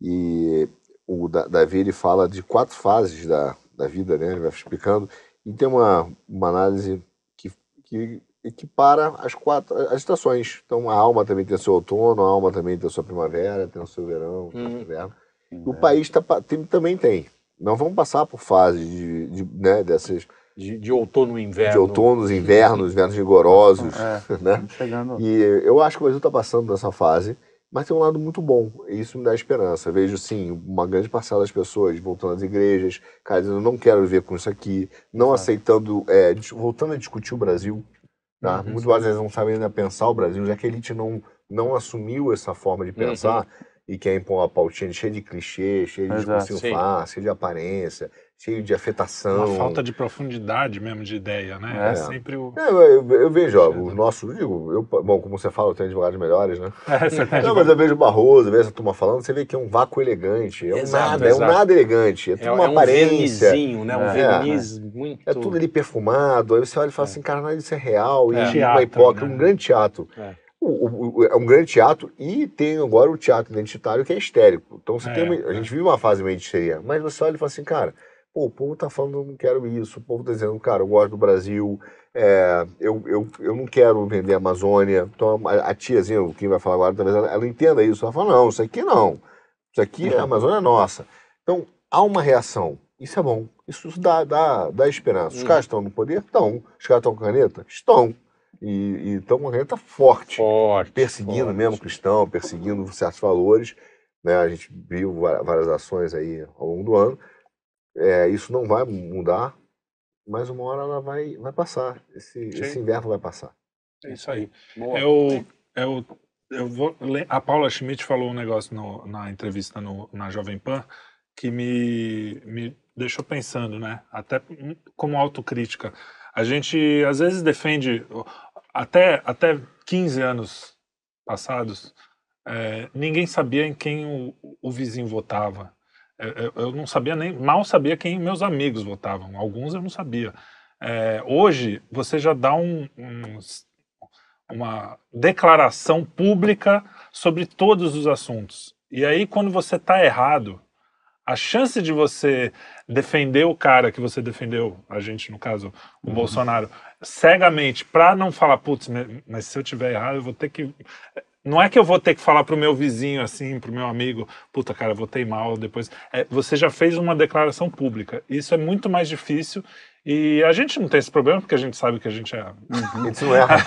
e o Da- Davi ele fala de quatro fases da, da vida, né? Ele vai explicando, e tem uma, uma análise que, que equipara as quatro as estações. Então a alma também tem seu outono, a alma também tem a sua primavera, tem o seu verão, tem o seu inverno. O país tá, tem- também tem. Não vamos passar por fases de, de, né, dessas De, de outono e inverno. de outonos, invernos, invernos rigorosos, É. né? Chegando. E eu acho que o Brasil está passando dessa fase, mas tem um lado muito bom, e isso me dá esperança. Eu vejo, sim, uma grande parcela das pessoas voltando às igrejas, cara, dizendo, não quero viver com isso aqui, não aceitando, é, voltando a discutir o Brasil. Tá? Uhum. Muitos brasileiros não sabem ainda pensar o Brasil, já que a elite não, não assumiu essa forma de pensar e quer impor uma pautinha cheia de clichê, cheia de Uhum. Exato, fácil, cheia de aparência, cheio de afetação. Uma falta de profundidade mesmo de ideia, né? É, É. sempre o. É, eu, eu- eu vejo, ó, os nossos, digo, eu, bom, como você fala, eu tenho advogados melhores, né? É, você Não, mas eu vejo o Barroso, eu vejo essa turma falando, você vê que é um vácuo elegante, é um Exato, nada, é exato. um nada elegante, é tudo É, uma é um aparência, vernizinho, né? Um É. verniz muito... é tudo ali perfumado, aí você olha e fala assim, cara, nada disso é real, e É. uma Teatro, hipócrita, né? um grande teatro. É. O- o- o- é um grande teatro e tem agora o teatro identitário que é histérico. Então você É, tem uma- a gente vive uma fase meio de histeria, mas você olha e fala assim, cara, pô, o povo tá falando, eu não quero isso, o povo tá dizendo, cara, eu gosto do Brasil, é, eu, eu, eu não quero vender a Amazônia. Então a, a tiazinha, quem vai falar agora, talvez ela, ela entenda isso. Ela fala, não, isso aqui não. Isso aqui, a Amazônia é nossa. Então há uma reação. Isso é bom. Isso dá, dá, dá esperança. Os Hum. caras estão no poder? Estão. Os caras estão com caneta? Estão. E estão com a caneta forte Forte. perseguindo forte. mesmo cristão, perseguindo certos valores. Né? A gente viu várias ações aí ao longo do ano. É, isso não vai mudar, mas uma hora ela vai, vai passar. Esse, Sim. esse inverno vai passar. É isso aí. Boa. Eu, eu, eu vou, a Paula Schmidt falou um negócio no- na entrevista no- na Jovem Pan que me, me deixou pensando, né? Até como autocrítica. A gente às vezes defende, até, até 15 anos passados, eh, ninguém sabia em quem o, o vizinho votava. Eu, eu- não sabia nem, mal sabia quem meus amigos votavam. Alguns eu não sabia. Eh, hoje, você já dá um- um uma declaração pública sobre todos os assuntos. E aí, quando você está errado, a chance de você defender o cara que você defendeu, a gente no caso, o Bolsonaro, cegamente, para não falar, putz, mas se eu tiver errado, eu vou ter que. Não é que eu vou ter que falar pro meu vizinho assim, pro meu amigo, puta cara, votei mal depois. É, você já fez uma declaração pública. Isso é muito mais difícil e a gente não tem esse problema porque a gente sabe que a gente é A gente não erra.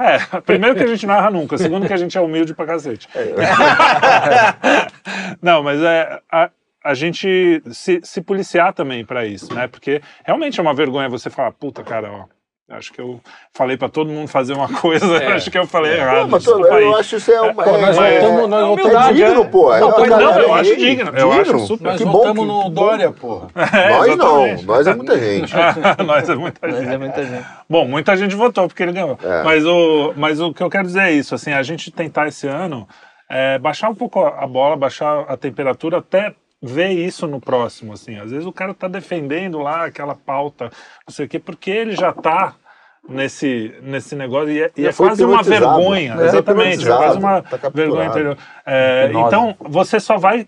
é, primeiro que a gente não erra nunca, segundo que a gente é humilde pra cacete. não, mas é a, a gente se, se policiar também pra isso, né? Porque realmente é uma vergonha você falar, puta, cara, ó, acho que eu falei pra todo mundo fazer uma coisa, É. acho que eu falei errado. Não, mas eu, eu acho isso é uma. Pô, nós é, voltamos, nós é, voltamos é digno, pô. Não, É- não, é- eu acho é- digno, eu acho super. Nós Que bom voltamos que- no. Dória, porra. É, Nós não, nós é muita gente. Nós é muita gente. é muita gente. Bom, muita gente votou porque ele ganhou. É. Mas, o, mas o que eu quero dizer é isso, assim, a gente tentar esse ano é, baixar um pouco a bola, baixar a temperatura, até ver isso no próximo, assim. Às vezes o cara tá defendendo lá aquela pauta, não sei o quê, porque ele já tá nesse, nesse negócio e é, e é quase uma vergonha, É, exatamente, é quase uma tá vergonha interior. É, então, você só vai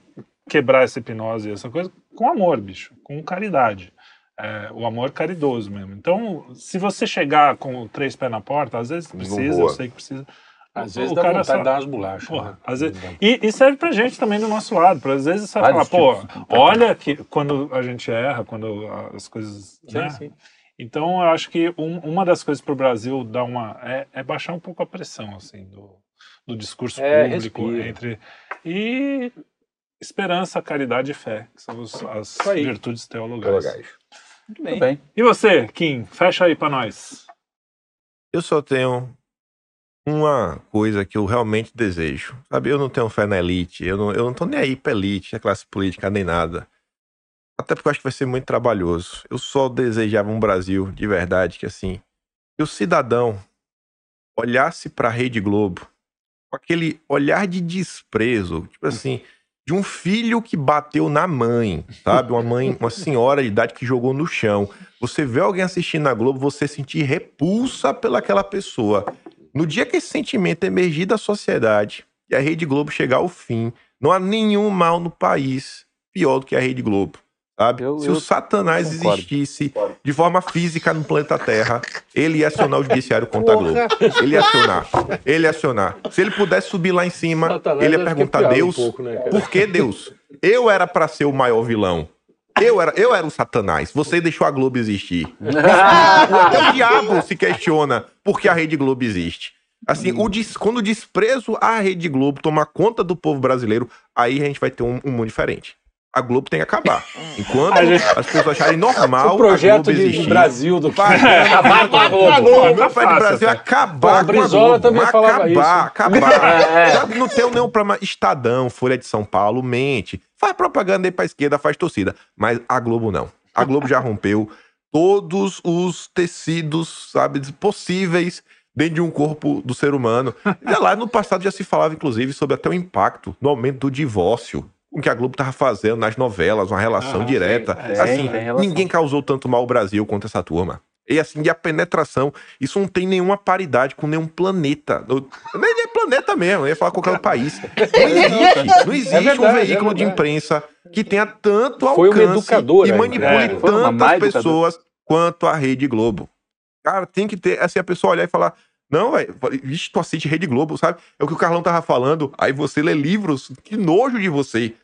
quebrar essa hipnose, essa coisa, com amor, bicho, com caridade. É, o amor caridoso mesmo. Então, se você chegar com três pés na porta, às vezes precisa, eu sei que precisa. Às O vezes dá cara vontade só- de dar umas bolachas. Porra, né? às vezes, e, e serve pra gente também do nosso lado, para às vezes você falar, Vários pô, tipos. olha que quando a gente erra, quando as coisas. Sim, né? sim. Então, eu acho que um- uma das coisas para o Brasil dar uma é, é baixar um pouco a pressão assim do, do discurso É, público respira. entre e esperança, caridade e fé, que são os- as aí. virtudes teologais. Legais. Muito bem. bem. E você, Kim, fecha aí para nós. Eu só tenho uma coisa que eu realmente desejo. Sabe, eu não tenho fé na elite, eu não, eu não tô nem aí pra elite, a classe política, nem nada. Até porque eu acho que vai ser muito trabalhoso. Eu só desejava um Brasil de verdade que assim, que o cidadão olhasse pra Rede Globo com aquele olhar de desprezo, tipo assim, de um filho que bateu na mãe, sabe? Uma mãe, uma senhora de idade que jogou no chão. Você vê alguém assistindo na Globo, você sentir repulsa pelaquela pessoa. No dia que esse sentimento emergir da sociedade e a Rede Globo chegar ao fim, não há nenhum mal no país pior do que a Rede Globo. Sabe? Eu- Se eu o Satanás concordo. existisse de forma física no planeta Terra, ele ia acionar o judiciário contra a Globo. Ele ia acionar. Ele ia acionar. Se ele pudesse subir lá em cima, Satanás ele ia perguntar: um Deus, pouco, né, por que Deus? Eu era pra ser o maior vilão. Eu era, eu era o Satanás. Você deixou a Globo existir. Até o diabo se questiona por que a Rede Globo existe. Assim, o des- quando o desprezo à Rede Globo tomar conta do povo brasileiro, aí a gente vai ter um, um mundo diferente. A Globo tem que acabar. Enquanto A gente- as pessoas acharem normal O projeto a Globo de existir, Brasil do vai acabar com a Globo. o meu pai do Brasil é acabar Pô, com a Globo. também falava acabar, isso. acabar. É, é. Sabe, Não tem nenhum problema. Estadão, Folha de São Paulo, mente. Faz propaganda aí pra esquerda, faz torcida. Mas a Globo não. A Globo já rompeu todos os tecidos, sabe, possíveis dentro de um corpo do ser humano. E lá no passado já se falava, inclusive, sobre até o impacto no aumento do divórcio. O que a Globo tava fazendo nas novelas, uma relação Ah, direta. sim. Tem, assim, relação. ninguém causou tanto mal ao Brasil quanto essa turma. E assim, e a penetração, isso não tem nenhuma paridade com nenhum planeta. Nem, nem planeta mesmo, eu ia falar qualquer país. Não existe, não existe É verdade, um veículo é de imprensa que tenha tanto Foi alcance e né? manipule É, uma tantas má educadora. pessoas quanto a Rede Globo. Cara, tem que ter, assim, a pessoa olhar e falar, não, velho, tu assiste Rede Globo, sabe? É o que o Carlão tava falando, aí você lê livros, que nojo de você.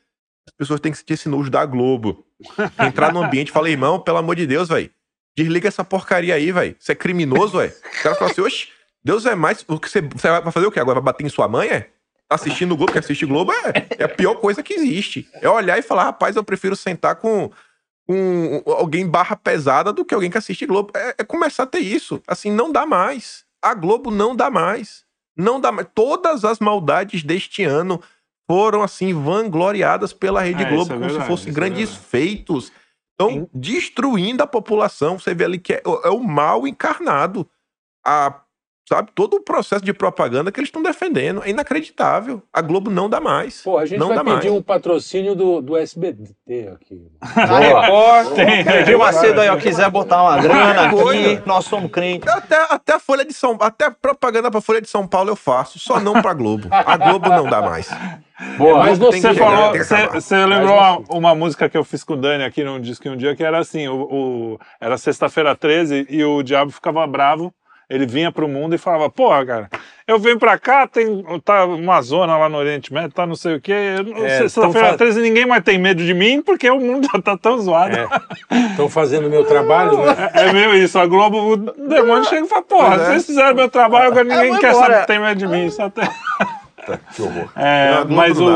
As pessoas têm que sentir esse nojo da Globo. Entrar no ambiente e falar, irmão, pelo amor de Deus, velho, desliga essa porcaria aí, velho. Você é criminoso, velho. O cara fala assim, oxe, Deus é mais. O que você, vai fazer o quê? Agora vai bater em sua mãe, é? Tá assistindo o Globo, que assistir Globo é, é a pior coisa que existe. É olhar e falar, rapaz, eu prefiro sentar com, com alguém barra pesada do que alguém que assiste Globo. É, é começar a ter isso. Assim, não dá mais. A Globo não dá mais. Não dá mais. Todas as maldades deste ano foram, assim, vangloriadas pela Rede É, isso Globo, é como se verdade, fossem isso é grandes verdade. feitos. Estão destruindo a população. Você vê ali que é, é o mal encarnado. A, sabe, todo o processo de propaganda que eles estão defendendo. É inacreditável. A Globo não dá mais. Pô, a gente não vai pedir mais. um patrocínio do, do SBT aqui. A Record, Edir Macedo aí, ó, quiser botar uma grana aqui, nós somos crentes. Até, até a Folha de São até propaganda pra Folha de São Paulo eu faço, só não pra Globo. A Globo não dá mais. Boa, Mas mas você falou, você, lembrou Mas uma, uma música que eu fiz com o Dani aqui num disco um dia que era assim, o, o- era sexta-feira 13 e o diabo ficava bravo, ele vinha pro mundo e falava, porra, cara, eu venho pra cá, tem tá uma zona lá no Oriente Médio, tá não sei o quê, eu não- É, sexta-feira tão fa- 13 ninguém mais tem medo de mim porque o mundo já tá tão zoado. Estão fazendo o meu trabalho, né? É, é meio isso, a Globo, o demônio chega e fala, porra, é. vocês fizeram meu trabalho, agora ninguém quer embora. saber que tem medo de mim, só tem... Que horror. É, mas, o.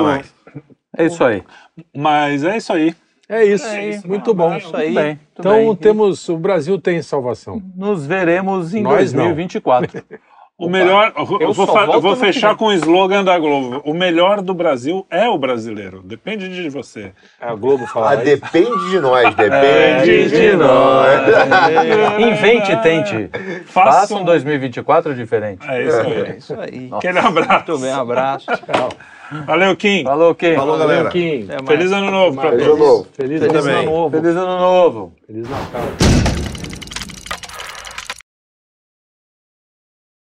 É isso aí. mas é isso aí. É isso. Muito bom. Isso aí. bem, Então bem. temos. O Brasil tem salvação. Nos veremos em Nós não. 2024. O melhor, eu vou, eu vou fechar com o slogan da Globo. O melhor do Brasil é o brasileiro. Depende de você. A Globo Ah, fala. isso. depende de nós, depende Depende de, de nós. Invente e tente. Faça Faça um 2024 diferente. É isso É aí. isso aí. Aquele abraço. Muito bem, um abraço. Valeu, Kim. Falou, Kim. Falou, galera. Kim. Feliz ano novo pra Feliz Feliz ano todos. novo. Feliz, ano novo. Feliz ano novo. Feliz Natal.